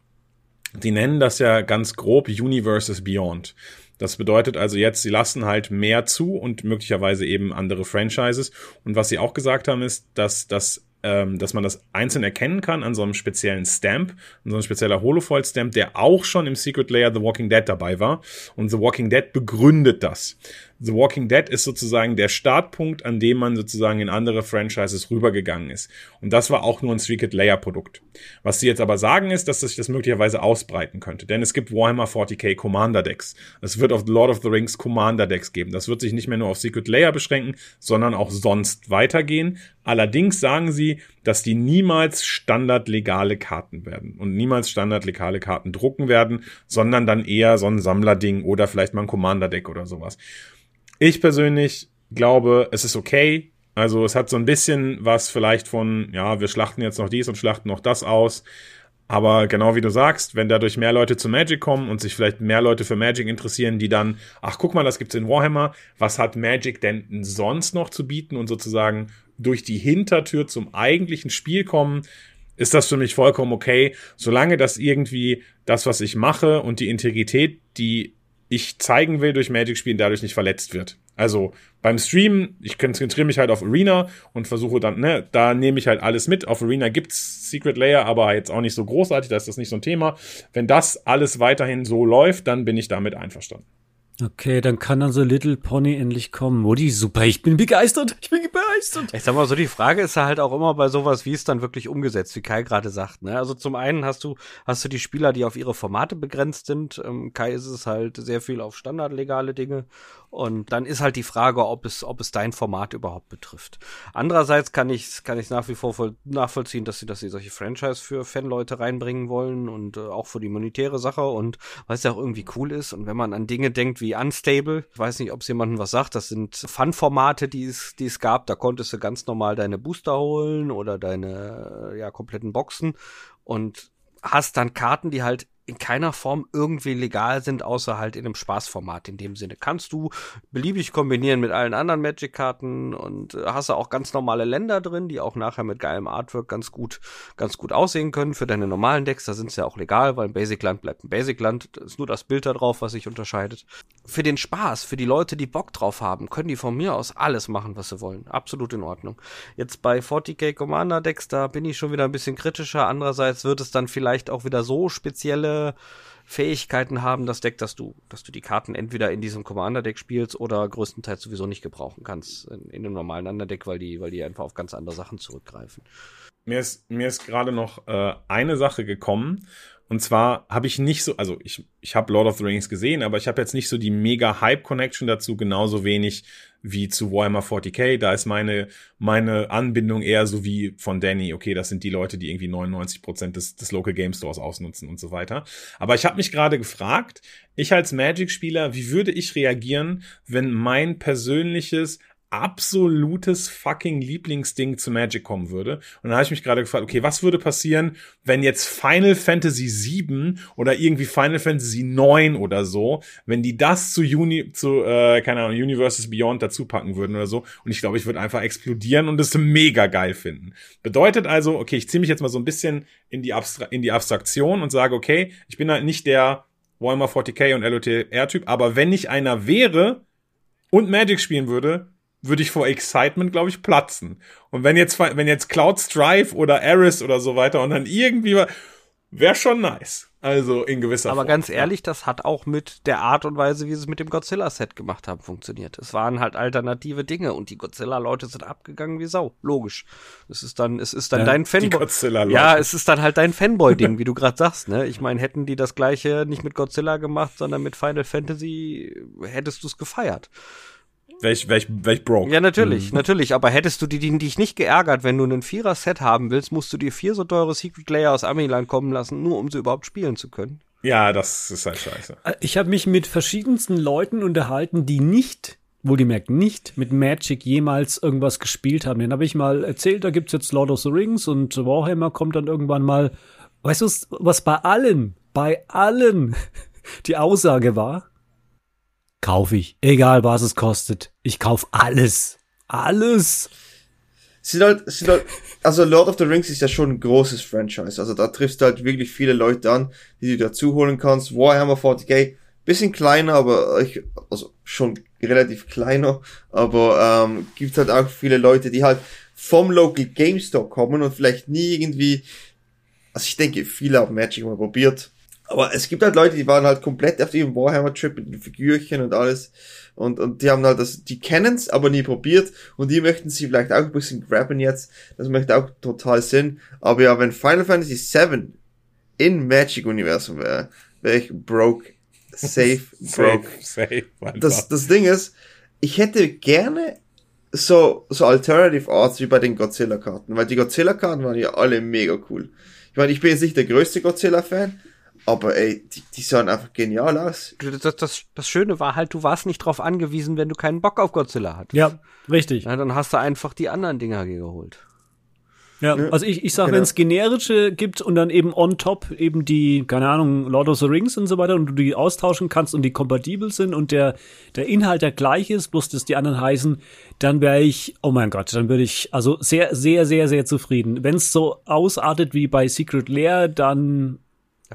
Die nennen das ja ganz grob Universes Beyond. Das bedeutet also jetzt, sie lassen halt mehr zu und möglicherweise eben andere Franchises. Und was sie auch gesagt haben, ist, dass das ähm, dass man das einzeln erkennen kann an so einem speziellen Stamp, an so einem spezieller Holofoil-Stamp, der auch schon im Secret Layer The Walking Dead dabei war. Und The Walking Dead begründet das. The Walking Dead ist sozusagen der Startpunkt, an dem man sozusagen in andere Franchises rübergegangen ist. Und das war auch nur ein Secret Layer Produkt. Was sie jetzt aber sagen ist, dass sich das möglicherweise ausbreiten könnte. Denn es gibt Warhammer 40k Commander Decks. Es wird auf Lord of the Rings Commander Decks geben. Das wird sich nicht mehr nur auf Secret Layer beschränken, sondern auch sonst weitergehen. Allerdings sagen sie, dass die niemals standardlegale Karten werden und niemals standardlegale Karten drucken werden, sondern dann eher so ein Sammlerding oder vielleicht mal ein Commander Deck oder sowas. Ich persönlich glaube, es ist okay. Also es hat so ein bisschen was vielleicht von, ja, wir schlachten jetzt noch dies und schlachten noch das aus. Aber genau wie du sagst, wenn dadurch mehr Leute zu Magic kommen und sich vielleicht mehr Leute für Magic interessieren, die dann, ach guck mal, das gibt's in Warhammer, was hat Magic denn sonst noch zu bieten und sozusagen durch die Hintertür zum eigentlichen Spiel kommen, ist das für mich vollkommen okay, solange das irgendwie das, was ich mache und die Integrität, die ich zeigen will durch Magic spielen, dadurch nicht verletzt wird. Also beim Stream, ich konzentriere mich halt auf Arena und versuche dann, ne, da nehme ich halt alles mit. Auf Arena gibt's Secret Layer, aber jetzt auch nicht so großartig, da ist das nicht so ein Thema. Wenn das alles weiterhin so läuft, dann bin ich damit einverstanden. Okay, dann kann dann so Little Pony endlich kommen. Mutti, super, ich bin begeistert. Ich bin begeistert. Ich sag mal so, die Frage ist ja halt auch immer bei sowas, wie es dann wirklich umgesetzt, wie Kai gerade sagt. Ne? Also zum einen hast du, hast du die Spieler, die auf ihre Formate begrenzt sind. Ähm, Kai ist es halt sehr viel auf standardlegale Dinge. Und dann ist halt die Frage, ob es, ob es dein Format überhaupt betrifft. Andererseits kann ich, kann ich nach wie vor voll nachvollziehen, dass sie, dass sie solche Franchise für Fanleute reinbringen wollen und äh, auch für die monetäre Sache und was ja auch irgendwie cool ist. Und wenn man an Dinge denkt wie Unstable, ich weiß nicht, ob es jemandem was sagt, das sind Fun-Formate, die es, die es gab. Da konntest du ganz normal deine Booster holen oder deine, ja, kompletten Boxen und hast dann Karten, die halt in keiner Form irgendwie legal sind, außer halt in einem Spaßformat. In dem Sinne kannst du beliebig kombinieren mit allen anderen Magic-Karten und äh, hast da auch ganz normale Länder drin, die auch nachher mit geilem Artwork ganz gut, ganz gut aussehen können für deine normalen Decks. Da sind sie ja auch legal, weil ein Basic-Land bleibt ein Basic-Land. ist nur das Bild da drauf, was sich unterscheidet. Für den Spaß, für die Leute, die Bock drauf haben, können die von mir aus alles machen, was sie wollen. Absolut in Ordnung. Jetzt bei 40k Commander Decks, da bin ich schon wieder ein bisschen kritischer. Andererseits wird es dann vielleicht auch wieder so spezielle Fähigkeiten haben, das Deck, dass du, dass du die Karten entweder in diesem Commander-Deck spielst oder größtenteils sowieso nicht gebrauchen kannst in, in einem normalen Underdeck, weil die, weil die einfach auf ganz andere Sachen zurückgreifen. Mir ist, mir ist gerade noch äh, eine Sache gekommen. Und zwar habe ich nicht so, also ich, ich habe Lord of the Rings gesehen, aber ich habe jetzt nicht so die mega Hype-Connection dazu, genauso wenig wie zu Warhammer 40k. Da ist meine, meine Anbindung eher so wie von Danny. Okay, das sind die Leute, die irgendwie 99 Prozent des, des Local Game Stores ausnutzen und so weiter. Aber ich habe mich gerade gefragt, ich als Magic-Spieler, wie würde ich reagieren, wenn mein persönliches absolutes fucking Lieblingsding zu Magic kommen würde. Und dann habe ich mich gerade gefragt, okay, was würde passieren, wenn jetzt Final Fantasy 7 oder irgendwie Final Fantasy 9 oder so, wenn die das zu Uni, zu, äh, keine Ahnung, Universes Beyond dazu packen würden oder so. Und ich glaube, ich würde einfach explodieren und es mega geil finden. Bedeutet also, okay, ich ziehe mich jetzt mal so ein bisschen in die, Abstra in die Abstraktion und sage, okay, ich bin halt nicht der Warhammer 40k und LOTR-Typ, aber wenn ich einer wäre und Magic spielen würde, würde ich vor Excitement, glaube ich, platzen. Und wenn jetzt, wenn jetzt Cloud Strife oder Eris oder so weiter und dann irgendwie, wäre schon nice. Also in gewisser Aber Form. ganz ehrlich, das hat auch mit der Art und Weise, wie sie es mit dem Godzilla-Set gemacht haben, funktioniert. Es waren halt alternative Dinge und die Godzilla-Leute sind abgegangen wie Sau. Logisch. Es ist dann, es ist dann ja, dein Fanboy. Ja, es ist dann halt dein Fanboy-Ding, wie du gerade sagst, ne? Ich meine, hätten die das gleiche nicht mit Godzilla gemacht, sondern mit Final Fantasy, hättest du es gefeiert. Wäre ich, wär ich, wär ich broke. Ja, natürlich, mhm. natürlich. Aber hättest du die, die dich nicht geärgert, wenn du einen Vierer-Set haben willst, musst du dir vier so teure Secret Layer aus Amiland kommen lassen, nur um sie überhaupt spielen zu können. Ja, das ist halt scheiße. Äh, ich habe mich mit verschiedensten Leuten unterhalten, die nicht, wohlgemerkt nicht, mit Magic jemals irgendwas gespielt haben. Den habe ich mal erzählt, da gibt's jetzt Lord of the Rings und Warhammer kommt dann irgendwann mal. Weißt du, was bei allen, bei allen die Aussage war? Kauf ich. Egal was es kostet. Ich kauf alles. Alles sind halt, sind halt, also Lord of the Rings ist ja schon ein großes Franchise. Also da triffst du halt wirklich viele Leute an, die du dazu holen kannst. Warhammer 40k, bisschen kleiner, aber ich, also schon relativ kleiner, aber ähm, gibt halt auch viele Leute, die halt vom Local Game Store kommen und vielleicht nie irgendwie, also ich denke, viele haben Magic mal probiert, aber es gibt halt Leute, die waren halt komplett auf ihrem Warhammer Trip mit den Figürchen und alles und, und die haben halt das, die kennen's, aber nie probiert und die möchten sie vielleicht auch ein bisschen grabben jetzt. Das macht auch total Sinn. Aber ja, wenn Final Fantasy VII in Magic Universum wäre, wäre ich broke. Safe, broke. safe, safe das, das Ding ist, ich hätte gerne so, so Alternative Arts wie bei den Godzilla-Karten, weil die Godzilla-Karten waren ja alle mega cool. Ich meine, ich bin jetzt nicht der größte Godzilla-Fan, aber ey, die, die sahen einfach genial aus. Das, das, das Schöne war halt, du warst nicht drauf angewiesen, wenn du keinen Bock auf Godzilla hattest. Ja, richtig. Ja, dann hast du einfach die anderen Dinger geholt. Ja, also ich, ich sag, genau. wenn es generische gibt und dann eben on top eben die, keine Ahnung, Lord of the Rings und so weiter und du die austauschen kannst und die kompatibel sind und der, der Inhalt der gleiche ist, bloß dass die anderen heißen, dann wäre ich, oh mein Gott, dann würde ich also sehr, sehr, sehr, sehr zufrieden. Wenn es so ausartet wie bei Secret Lair, dann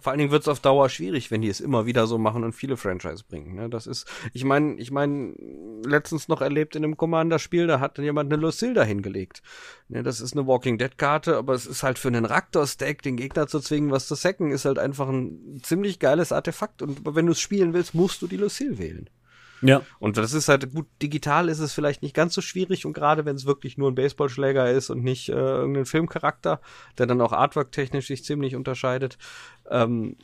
vor allen Dingen wird es auf Dauer schwierig, wenn die es immer wieder so machen und viele Franchise bringen. Ne? Das ist, ich meine, ich meine, letztens noch erlebt in einem Commander-Spiel, da hat jemand eine Lucille hingelegt. Ne, das ist eine Walking Dead-Karte, aber es ist halt für einen Raktor-Stack, den Gegner zu zwingen, was zu sacken, ist halt einfach ein ziemlich geiles Artefakt. Und wenn du es spielen willst, musst du die Lucille wählen. Ja. Und das ist halt gut, digital ist es vielleicht nicht ganz so schwierig und gerade wenn es wirklich nur ein Baseballschläger ist und nicht äh, irgendein Filmcharakter, der dann auch artwork-technisch sich ziemlich unterscheidet. Ähm,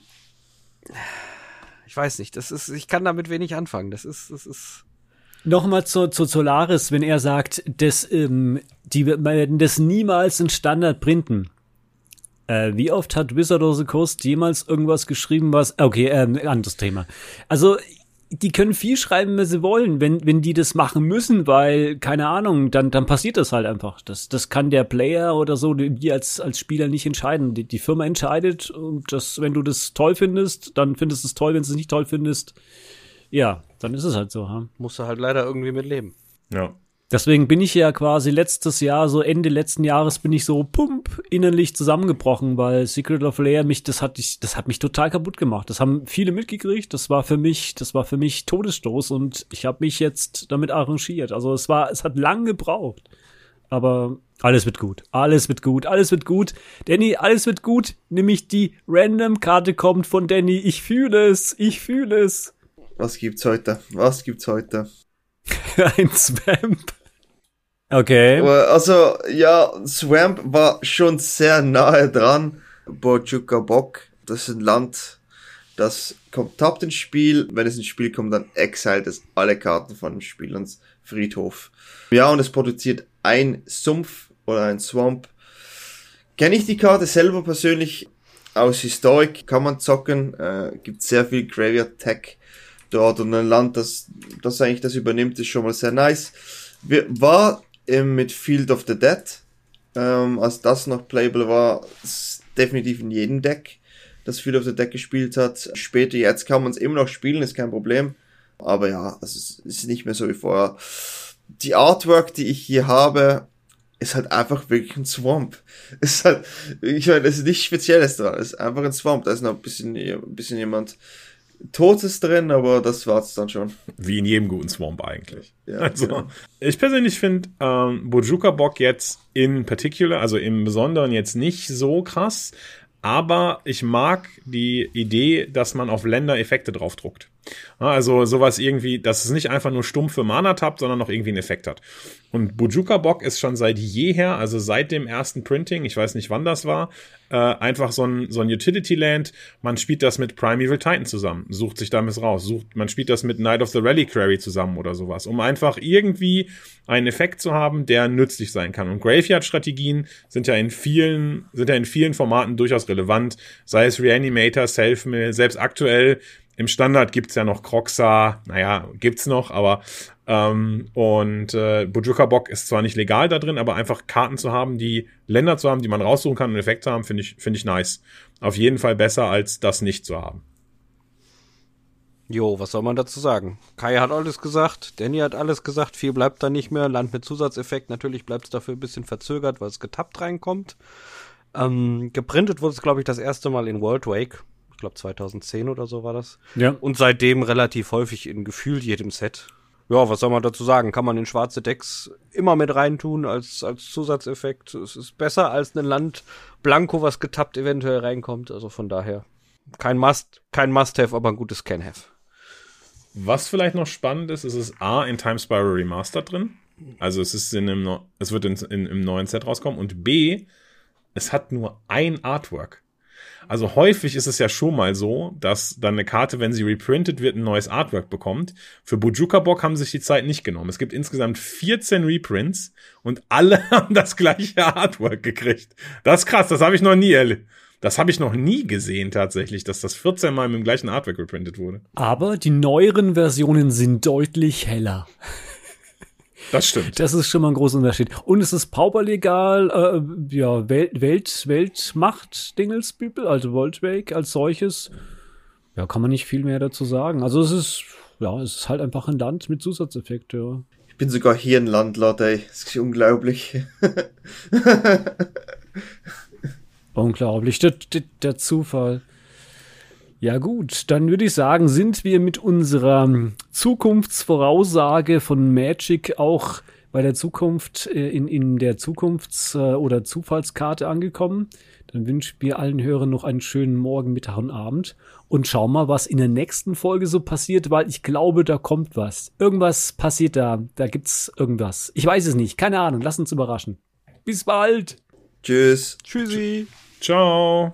ich weiß nicht, das ist, ich kann damit wenig anfangen. Das ist, das ist. Nochmal zu, zu Solaris, wenn er sagt, dass ähm, die werden das niemals in Standard printen. Äh, wie oft hat Wizard of the Coast jemals irgendwas geschrieben, was. Okay, ähm, anderes Thema. Also die können viel schreiben, wenn sie wollen. Wenn, wenn die das machen müssen, weil, keine Ahnung, dann, dann passiert das halt einfach. Das, das kann der Player oder so, die als, als Spieler nicht entscheiden. Die, die Firma entscheidet und das, wenn du das toll findest, dann findest du es toll. Wenn du es nicht toll findest, ja, dann ist es halt so. Ha? Musst du halt leider irgendwie mit leben. Ja. Deswegen bin ich ja quasi letztes Jahr, so Ende letzten Jahres, bin ich so pump innerlich zusammengebrochen, weil Secret of Lair mich, das hat ich, das hat mich total kaputt gemacht. Das haben viele mitgekriegt. Das war für mich, das war für mich Todesstoß und ich habe mich jetzt damit arrangiert. Also es war, es hat lang gebraucht, aber alles wird gut, alles wird gut, alles wird gut. Danny, alles wird gut. Nämlich die Random-Karte kommt von Danny. Ich fühle es, ich fühle es. Was gibt's heute? Was gibt's heute? Ein Swamp. Okay. Also, ja, Swamp war schon sehr nahe dran. Bojuka Bok, das ist ein Land, das kommt tappt ins Spiel. Wenn es ins Spiel kommt, dann exiled es alle Karten von dem Spiel ans Friedhof. Ja, und es produziert ein Sumpf oder ein Swamp. Kenne ich die Karte selber persönlich aus Historic, kann man zocken, äh, gibt sehr viel Graveyard Tech dort und ein Land, das, das eigentlich das übernimmt, ist schon mal sehr nice. Wir, war mit Field of the Dead, ähm, als das noch playable war, definitiv in jedem Deck, das Field of the Deck gespielt hat. Später, jetzt kann man es immer noch spielen, ist kein Problem. Aber ja, es ist nicht mehr so wie vorher. Die Artwork, die ich hier habe, ist halt einfach wirklich ein Swamp. Ist halt, ich meine, es ist nichts Spezielles dran. Es ist einfach ein Swamp. Da ist noch ein bisschen, ein bisschen jemand Totes drin, aber das war's dann schon. Wie in jedem guten Swamp eigentlich. Ja, also, genau. Ich persönlich finde ähm, Bojuka Bock jetzt in particular, also im Besonderen jetzt nicht so krass, aber ich mag die Idee, dass man auf Länder Effekte draufdruckt. Also sowas irgendwie, dass es nicht einfach nur stumpfe Mana tappt, sondern noch irgendwie einen Effekt hat. Und Bujuka Bock ist schon seit jeher, also seit dem ersten Printing, ich weiß nicht wann das war, äh, einfach so ein, so ein Utility Land. Man spielt das mit Primeval Titan zusammen, sucht sich damit raus. Sucht, man spielt das mit Night of the Rally Quarry zusammen oder sowas, um einfach irgendwie einen Effekt zu haben, der nützlich sein kann. Und Graveyard-Strategien sind ja in vielen, sind ja in vielen Formaten durchaus relevant, sei es Reanimator, Selfmill, selbst aktuell im Standard gibt's ja noch Croxa, naja, gibt's noch, aber ähm, und äh, Bujuka Bock ist zwar nicht legal da drin, aber einfach Karten zu haben, die Länder zu haben, die man raussuchen kann und Effekte haben, finde ich, finde ich nice. Auf jeden Fall besser, als das nicht zu haben. Jo, was soll man dazu sagen? Kai hat alles gesagt, Danny hat alles gesagt, viel bleibt da nicht mehr. Land mit Zusatzeffekt, natürlich bleibt es dafür ein bisschen verzögert, weil es getappt reinkommt. Ähm, geprintet wurde es, glaube ich, das erste Mal in World Wake glaube 2010 oder so war das. Ja. Und seitdem relativ häufig in gefühlt jedem Set. Ja, was soll man dazu sagen? Kann man in schwarze Decks immer mit reintun als, als Zusatzeffekt. Es ist besser als ein Land Blanco, was getappt eventuell reinkommt. Also von daher kein Must, kein Must-Have, aber ein gutes Can-Have. Was vielleicht noch spannend ist, ist es A in Time Spiral Remastered drin. Also es ist in einem, es wird in, in, im neuen Set rauskommen. Und B, es hat nur ein Artwork. Also häufig ist es ja schon mal so, dass dann eine Karte, wenn sie reprintet wird, ein neues Artwork bekommt. Für Bujuka Bock haben sich die Zeit nicht genommen. Es gibt insgesamt 14 Reprints und alle haben das gleiche Artwork gekriegt. Das ist krass, das habe ich noch nie erlebt. Das habe ich noch nie gesehen tatsächlich, dass das 14 Mal mit dem gleichen Artwork reprintet wurde. Aber die neueren Versionen sind deutlich heller. Das stimmt. Das ist schon mal ein großer Unterschied. Und es ist pauperlegal, äh, ja, Welt, Welt, Weltmacht, Dingelsbübel, also Voltwake als solches. Ja, kann man nicht viel mehr dazu sagen. Also es ist, ja, es ist halt einfach ein Land mit Zusatzeffekt, ja. Ich bin sogar hier ein Landlord, ey. Das ist unglaublich. unglaublich, der, der, der Zufall. Ja gut, dann würde ich sagen, sind wir mit unserer Zukunftsvoraussage von Magic auch bei der Zukunft äh, in, in der Zukunfts- äh, oder Zufallskarte angekommen. Dann wünschen wir allen Hörern noch einen schönen Morgen, Mittag und Abend und schauen mal, was in der nächsten Folge so passiert, weil ich glaube, da kommt was. Irgendwas passiert da. Da gibt's irgendwas. Ich weiß es nicht. Keine Ahnung. Lass uns überraschen. Bis bald. Tschüss. Tschüssi. Ciao.